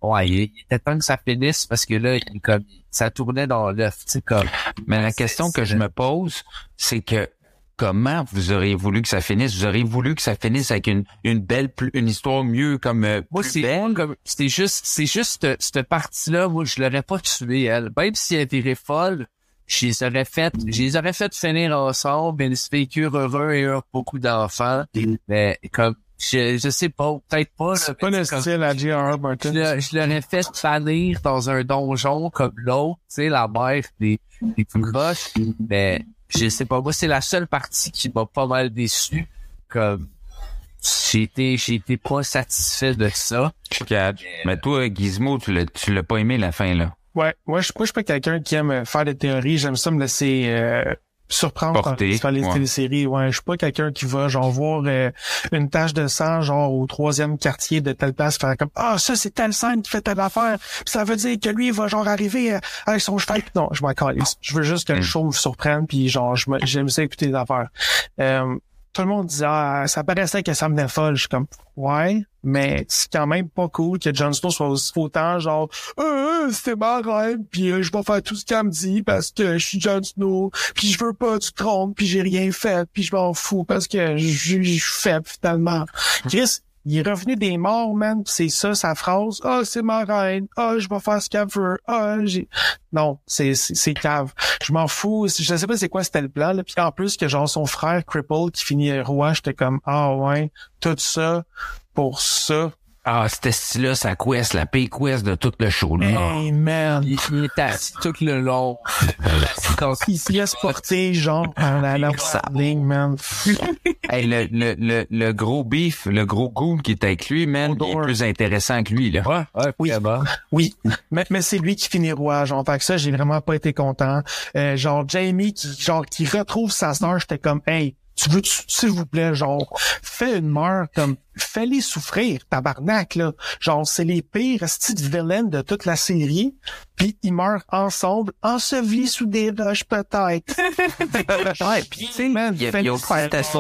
ouais, il, était temps que ça finisse, parce que là, il, comme, ça tournait dans l'œuf, tu sais, comme, Mais la question que je me pose, c'est que comment vous auriez voulu que ça finisse? Vous auriez voulu que ça finisse avec une, une belle, plus- une histoire mieux comme euh, Moi, plus c'est belle? comme c'est juste c'est juste cette, cette partie-là, moi, je l'aurais pas tué elle. Même si elle était folle, je les aurais fait, je les aurais fait finir ensemble, mais ils se vécurent heureux et eurent beaucoup d'enfants. Mais comme je, je sais pas, peut-être pas. C'est pas mais le style à J.R.R. je Martin? je l'aurais fait fanir dans un donjon comme l'autre, tu sais, la mère des, des plus proches. Mais je sais pas, moi, c'est la seule partie qui m'a pas mal déçu. Comme j'ai été, j'ai été pas satisfait de ça. Je catch. Mais toi, Gizmo, tu l'as, tu l'as pas aimé la fin, là. Ouais, moi je, moi, je suis pas quelqu'un qui aime euh, faire des théories. J'aime ça me laisser euh, surprendre Porter, par les ouais. téléséries. Ouais, je suis pas quelqu'un qui va genre voir euh, une tache de sang genre au troisième quartier de telle place faire comme ah ça c'est telle scène qui fait telle affaire. Puis ça veut dire que lui il va genre arriver euh, avec son cheval. Non, je m'en. Je veux juste que le Mm. show me surprenne puis genre je me- j'aime ça écouter des affaires. Euh, tout le monde disait ah ça paraissait que ça me venait folle. Je suis comme ouais, mais c'est quand même pas cool que Jon Snow soit aussi autant genre euh, euh, c'était ma reine puis euh, je vais faire tout ce qu'elle me dit parce que je suis Jon Snow puis je veux pas du trône puis j'ai rien fait puis je m'en fous parce que je je suis faible finalement. Chris il est revenu des morts, man. C'est ça, sa phrase. Ah, c'est ma reine. Ah, je vais faire ce qu'elle veut. Ah, j'ai... Non, c'est, c'est, c'est cave. Je m'en fous. Je sais pas c'est quoi c'était le plan, là. Puis en plus que genre son frère Cripple qui finit roi, j'étais comme, ah ouais, tout ça pour ça. Ah, c'était style-là, sa quest, la pay quest de tout le show, là. Hey, man. Il, il est assis tout le long. [LAUGHS] Quand Il se laisse porter, genre, par la ligne, man. [LAUGHS] Hey, le, le, le, le gros beef, le gros goût qui est avec lui, man, il est plus intéressant que lui, là. Ouais, ouais, Oui. Oui, mais, mais c'est lui qui finit roi, genre, fait que ça, j'ai vraiment pas été content. Euh, genre, Jamie qui, genre, qui retrouve sa sœur, j'étais comme, hey, tu veux, s'il vous plaît, genre, fais une mort comme, fais-les souffrir, tabarnak, là. Genre, c'est les pires petites villains de toute la série, puis ils meurent ensemble, ensevelis sous des roches, peut-être. [LAUGHS] Ouais, puis tu sais, il y a, y a aussi cet aspect.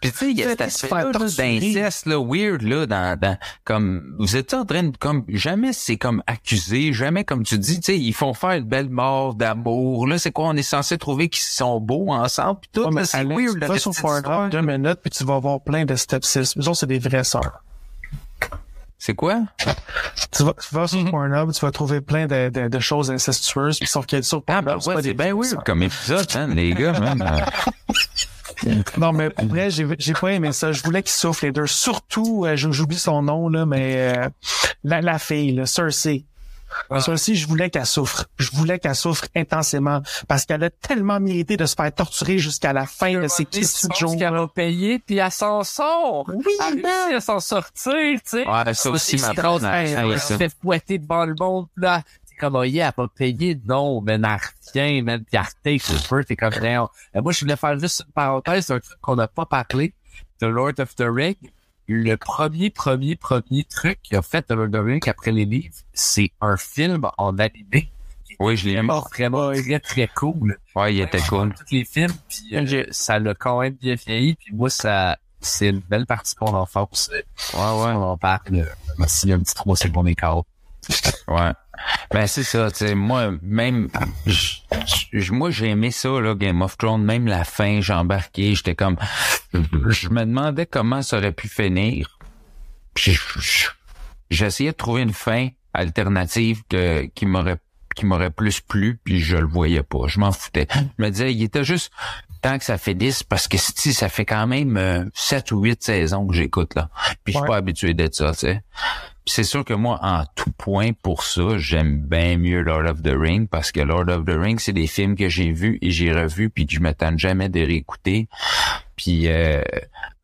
Puis tu sais, il y a cet torturer. d'inceste, là, weird, là, dans, dans, comme, vous êtes en train de, comme, jamais c'est comme accusé, jamais comme tu dis, tu sais, ils font faire une belle mort d'amour, là, c'est quoi, on est censé trouver qu'ils sont beaux ensemble, pis tout, Ouais, c'est weird, tu vas sur Pornhub deux minutes, puis tu vas voir plein de stepsis. Autres, c'est des vraies sœurs. C'est quoi? Tu vas, tu vas sur Mhm. Pornhub, tu vas trouver plein de, de, de choses incestueuses, puis sauf que sur Ah, Pornhub, ben c'est ouais, c'est bien weird comme épisode, hein, les gars, man. Euh, [LAUGHS] Non, mais pour vrai, j'ai, j'ai pas aimé ça. Je voulais qu'ils souffrent les deux. Surtout, euh, j'oublie son nom, là, mais euh, la, la fille, là, Cersei. Cersei, je voulais qu'elle souffre. Je voulais qu'elle souffre intensément parce qu'elle a tellement mérité de se faire torturer jusqu'à la fin de ses petits jours. qu'elle a payé, puis elle s'en sort. Oui, Elle à s'en sortir, tu sais. Ouais, ça aussi, ma Hey, elle- se fait fouetter devant le monde, là. C'est comme, oh yeah, elle a pas payé. Non, mais elle revient, man, puis elle feu. T'es comme, non. Euh, Moi, je voulais faire juste une parenthèse d'un truc qu'on n'a pas parlé. The Lord of the Ring. Le premier, premier, premier truc qu'il a fait Ring après les livres, c'est un film en animé. Oui, je l'ai vu. Vraiment très, très cool. Ouais, il était cool. Tous les films, puis euh, ça l'a quand même bien vieilli. Puis moi, ça, c'est une belle partie de mon enfance. Ouais, ouais. On en parle. euh, Merci, un petit 3 secondes écart. Ouais. Ben c'est ça, tu sais, moi même moi j'ai aimé ça là Game of Thrones, même la fin, j'ai embarqué, j'étais comme je me demandais comment ça aurait pu finir. J'essayais de trouver une fin alternative que qui m'aurait qui m'aurait plus plu, puis je le voyais pas, je m'en foutais. Je me disais il était juste tant que ça fait 10 parce que si ça fait quand même euh, 7 ou 8 saisons que j'écoute là. Puis je suis Ouais. pas habitué d'être ça, tu sais. C'est sûr que moi, en tout point pour ça, j'aime bien mieux Lord of the Ring parce que Lord of the Ring, c'est des films que j'ai vus et j'ai revus puis que je m'attends jamais de réécouter. Puis euh,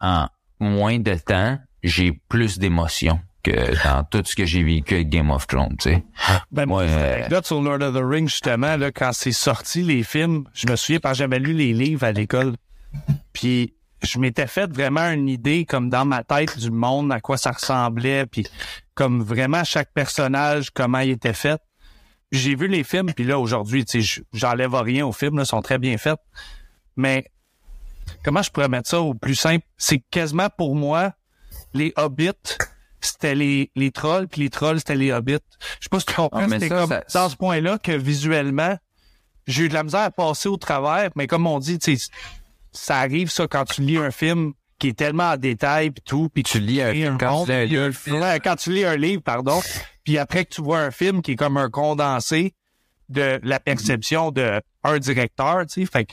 en moins de temps, j'ai plus d'émotions que dans tout ce que j'ai vécu avec Game of Thrones, tu sais. Ben, Ouais, euh, sur Lord of the Rings, justement, là, quand c'est sorti, les films, je me souviens parce que j'avais lu les livres à l'école. Puis je m'étais fait vraiment une idée comme dans ma tête du monde, à quoi ça ressemblait, puis comme vraiment chaque personnage, comment il était fait. J'ai vu les films, puis là, aujourd'hui, tu sais, j'enlève rien aux films, là, sont très bien faits. Mais comment je pourrais mettre ça au plus simple? C'est quasiment pour moi, les hobbits, c'était les, les trolls, puis les trolls, c'était les hobbits. Je sais pas si tu comprends, Ah, mais c'était comme ça- dans ce point-là que visuellement, j'ai eu de la misère à passer au travers, mais comme on dit, ça arrive ça quand tu lis un film qui est tellement en détail puis tout, puis Tu lis un quand tu lis un quand tu lis un livre, pardon, puis après que tu vois un film qui est comme un condensé de la perception de un directeur, tu sais, fait que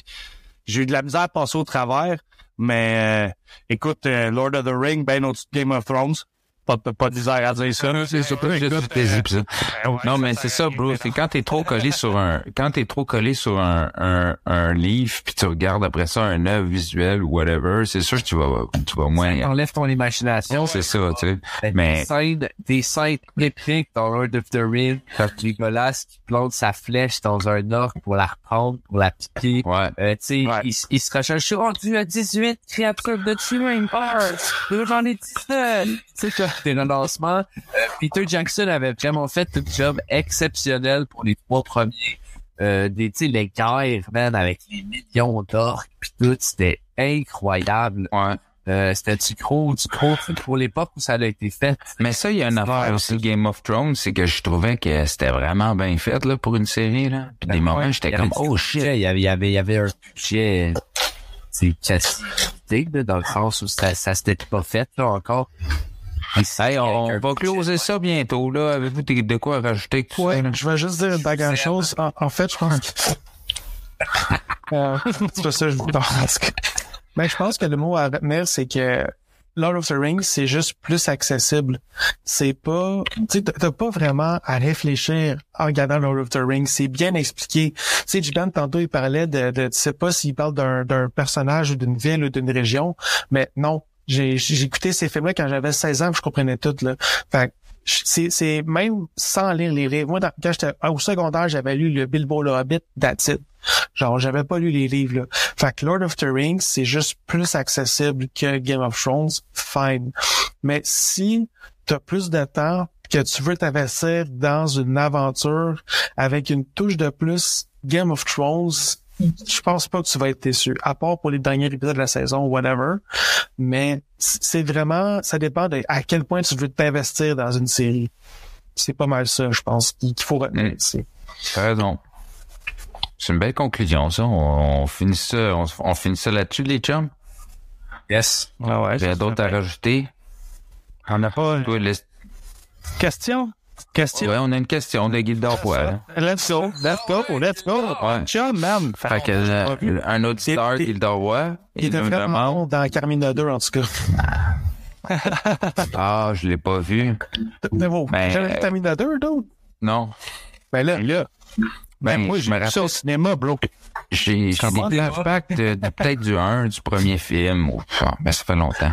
j'ai eu de la misère à passer au travers, mais euh, écoute, euh, Lord of the Ring, ben au-dessus de Game of Thrones, pas, pas, pas de misère à dire ça. C'est ça, juste plaisir, pis ça. Non, mais c'est ça, bro. C'est quand t'es trop collé sur un, quand t'es trop collé sur un, un, un livre, puis tu regardes après ça un œuvre visuelle ou whatever, c'est sûr que tu vas, tu vas moins. Enlève ton imagination. C'est ça, tu sais. Ben, Mais- Des scènes, épiques dans Lord of the Ring, comme Legolas qui plante sa flèche dans un orc pour la reprendre, pour la piquer. Ouais. Euh, tu sais, Ouais. il, il se recherche, je suis rendu à 18 créatures de Earth. Là, j'en ai 19. Tu sais, que [LAUGHS] des relancements. Euh, Peter Jackson avait vraiment fait un job exceptionnel pour les trois premiers. Euh, des, tu sais, les guerres, man, avec les millions d'orques pis tout, c'était incroyable. Ouais. Euh, c'était du gros, du gros pour l'époque où ça a été fait. Mais ça, il y a une affaire aussi, Game of Thrones, c'est que je trouvais que c'était vraiment bien fait, là, pour une série, là. Puis des moments, j'étais comme, oh shit. Il y avait, il y avait, il y avait un budget, c'est limité, là, dans le sens où ça, ça s'était pas fait, là, encore. Hey, on, on va closer ça bientôt, là. Avez-vous de quoi rajouter tout Ouais, ça, je vais juste dire une dernière chose. En, en fait, je pense que... [LAUGHS] Euh, c'est pas ça que je vous pense. Mais je pense que le mot à retenir, c'est que Lord of the Rings, c'est juste plus accessible. C'est pas, tu sais, t'as- t'as pas vraiment à réfléchir en regardant Lord of the Rings. C'est bien expliqué. Tu sais, Jiban, tantôt, il parlait de, de tu sais pas s'il parle d'un, d'un personnage ou d'une ville ou d'une région, mais non. J'ai, écouté ces films-là quand j'avais 16 ans, je comprenais tout, là. Fait c'est, c'est même sans lire les livres. Moi, quand j'étais au secondaire, j'avais lu le Bilbo le Hobbit, that's. Genre, j'avais pas lu les livres, là. Fait que Lord of the Rings, c'est juste plus accessible que Game of Thrones, fine. Mais si t'as plus de temps, que tu veux t'investir dans une aventure avec une touche de plus Game of Thrones, je pense pas que tu vas être déçu, à part pour les derniers épisodes de la saison, whatever. Mais c'est vraiment, ça dépend de à quel point tu veux t'investir dans une série. C'est pas mal ça, je pense, qu'il faut retenir Mm. ici. T'as raison. C'est une belle conclusion, ça. On, on finit ça, on, on finit ça là-dessus, les chums? Yes. Ah ouais. J'ai d'autres à rajouter? On n'a pas Toi, laisse- question? Question? Ouais, on a une question de Gildor Poil. Let's go, let's go, let's go. Ouais. Chum, man. Fait que euh, un auditeur, Gildor Roy, Il il était nous vraiment demande. dans Carmina 2, en tout cas. [LAUGHS] Ah, je l'ai pas vu. Mais bon, j'avais Carmina 2, d'autres. Non. Ben là, là, ben, Ben, moi, je me vu ça rappelle- au cinéma, bro. J'ai flashbacks de, peut-être du 1, du premier film. ou- ah, ben, ça fait longtemps.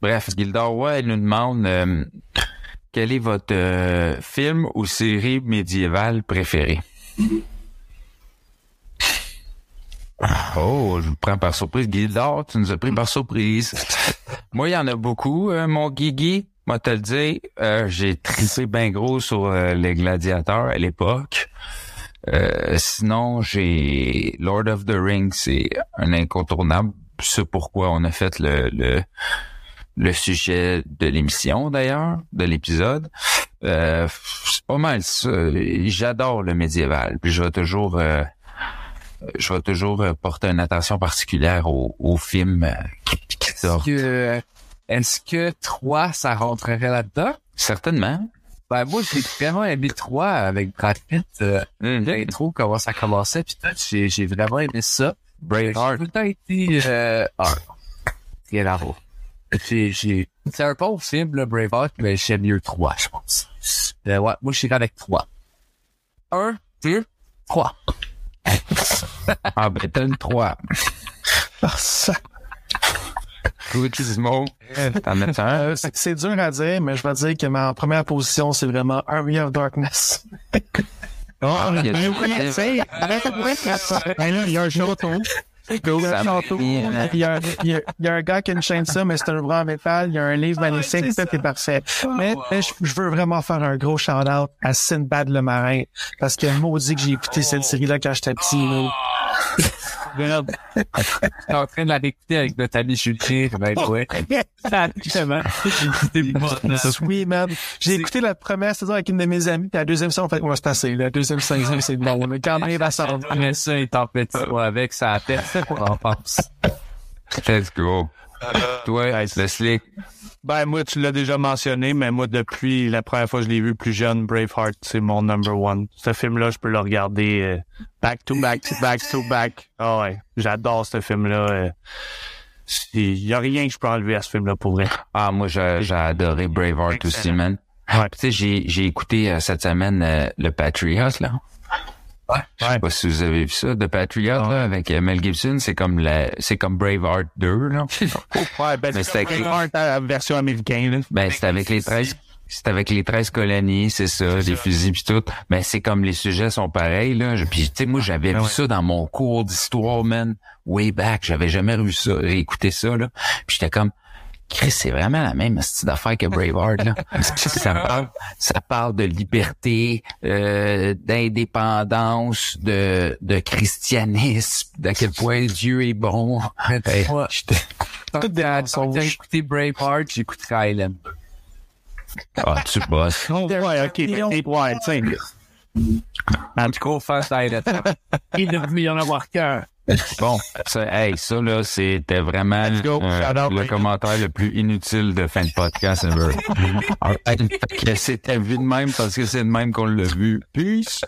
Bref, Gildor Roy, elle nous demande euh, quel est votre euh, film ou série médiévale préférée? [LAUGHS] Oh, je vous prends par surprise. Gildor, tu nous as pris par surprise. [LAUGHS] Moi, il y en a beaucoup, euh, mon Guigui. Moi, te le dire, euh, j'ai trissé bien gros sur euh, les gladiateurs à l'époque. Euh, sinon, j'ai Lord of the Rings, c'est un incontournable. C'est pourquoi on a fait le, le, le sujet de l'émission, d'ailleurs, de l'épisode. Euh, c'est pas mal ça. J'adore le médiéval. Puis je vais toujours... euh, je vais toujours euh, porter une attention particulière aux, aux films euh, qui, qui Est-ce sortent. que, est-ce que 3, ça rentrerait là-dedans? Certainement. Ben, moi, j'ai vraiment aimé 3 avec Brad Pitt. Euh, Mhm. L'intro, comment ça commençait, puis tout, j'ai, j'ai vraiment aimé ça. J'ai Braveheart. tout le temps été, euh, ah, voir. J'ai, c'est un bon film, le Braveheart, mais j'aime mieux 3, je pense. Euh, ouais, moi, je suis avec 3. 1, 2, 3. Ah ben t'as une 3. ah, ça- Good Gizmo? T'en as un? c'est dur à dire, mais je vais dire que ma première position, c'est vraiment Army of Darkness. Ah, il y a Ben oui, c'est- Ben là, il y a un. [LAUGHS] Il y, a, il, y a, il y a un gars qui a une chaîne ça, mais c'est un bras en métal. Il y a un livre magnifique, tout est parfait. Mais, mais je, je veux vraiment faire un gros shout-out à Sinbad le marin. Parce que maudit que j'ai écouté cette série-là quand j'étais petit. [LAUGHS] Regarde. J'étais en train de la réécouter avec notre ami Julien, ben, ouais. [LAUGHS] Exactement. [LAUGHS] Oui, man. J'ai écouté la première saison avec une de mes amies, puis la deuxième saison, en fait, on va se passer. La deuxième saison, c'est bon. On a quand même à s'en Après ça, il t'en fait avec sa tête. On pense? Let's go. Toi, le slick. Ben, moi, tu l'as déjà mentionné, mais moi, depuis la première fois que je l'ai vu plus jeune, Braveheart, c'est mon number one. Ce film-là, je peux le regarder euh, back to back back to back. Ah ouais, j'adore ce film-là. euh. Il y a rien que je peux enlever à ce film-là pour vrai. Ah, moi, j'ai adoré Braveheart aussi, man. Ouais. Tu sais, j'ai, j'ai écouté euh, cette semaine euh, le Patriot, là. Je sais Ouais. pas si vous avez vu ça, The Patriot, là, avec euh, Mel Gibson. C'est comme la, c'est comme Braveheart 2, là. [LAUGHS] Ouais, ben, Mais c'est c'est Braveheart la version américaine, là. Ben, c'est avec les 13, c'est avec les 13 colonies, c'est ça, les fusils pis tout. Ben, c'est comme les sujets sont pareils, là. Je- Puis, tu sais, moi, j'avais Ben vu ouais. ça dans mon cours d'histoire, man. Way back. J'avais jamais vu ça, écouté ça, là. Puis j'étais comme, Chris, c'est vraiment la même style d'affaire que Braveheart, là. [LAUGHS] ça parle, ça parle de liberté, euh, d'indépendance, de, de christianisme, d'à quel point Dieu est bon. Hey, Ouais. des Quand sont j'ai écouté Braveheart, j'ai écouté Highlander. Ah, tu bosses. Oh, [LAUGHS] ouais, ok, mais c'est- ouais, tu sais. En tout Gros fan d'Highlander. Il devait y en avoir qu'un. Bon, ça, hey, ça là, c'était vraiment euh, le commentaire le plus inutile de fin de podcast ever. [LAUGHS] Que C'était vu de même parce que c'est de même qu'on l'a vu. Peace.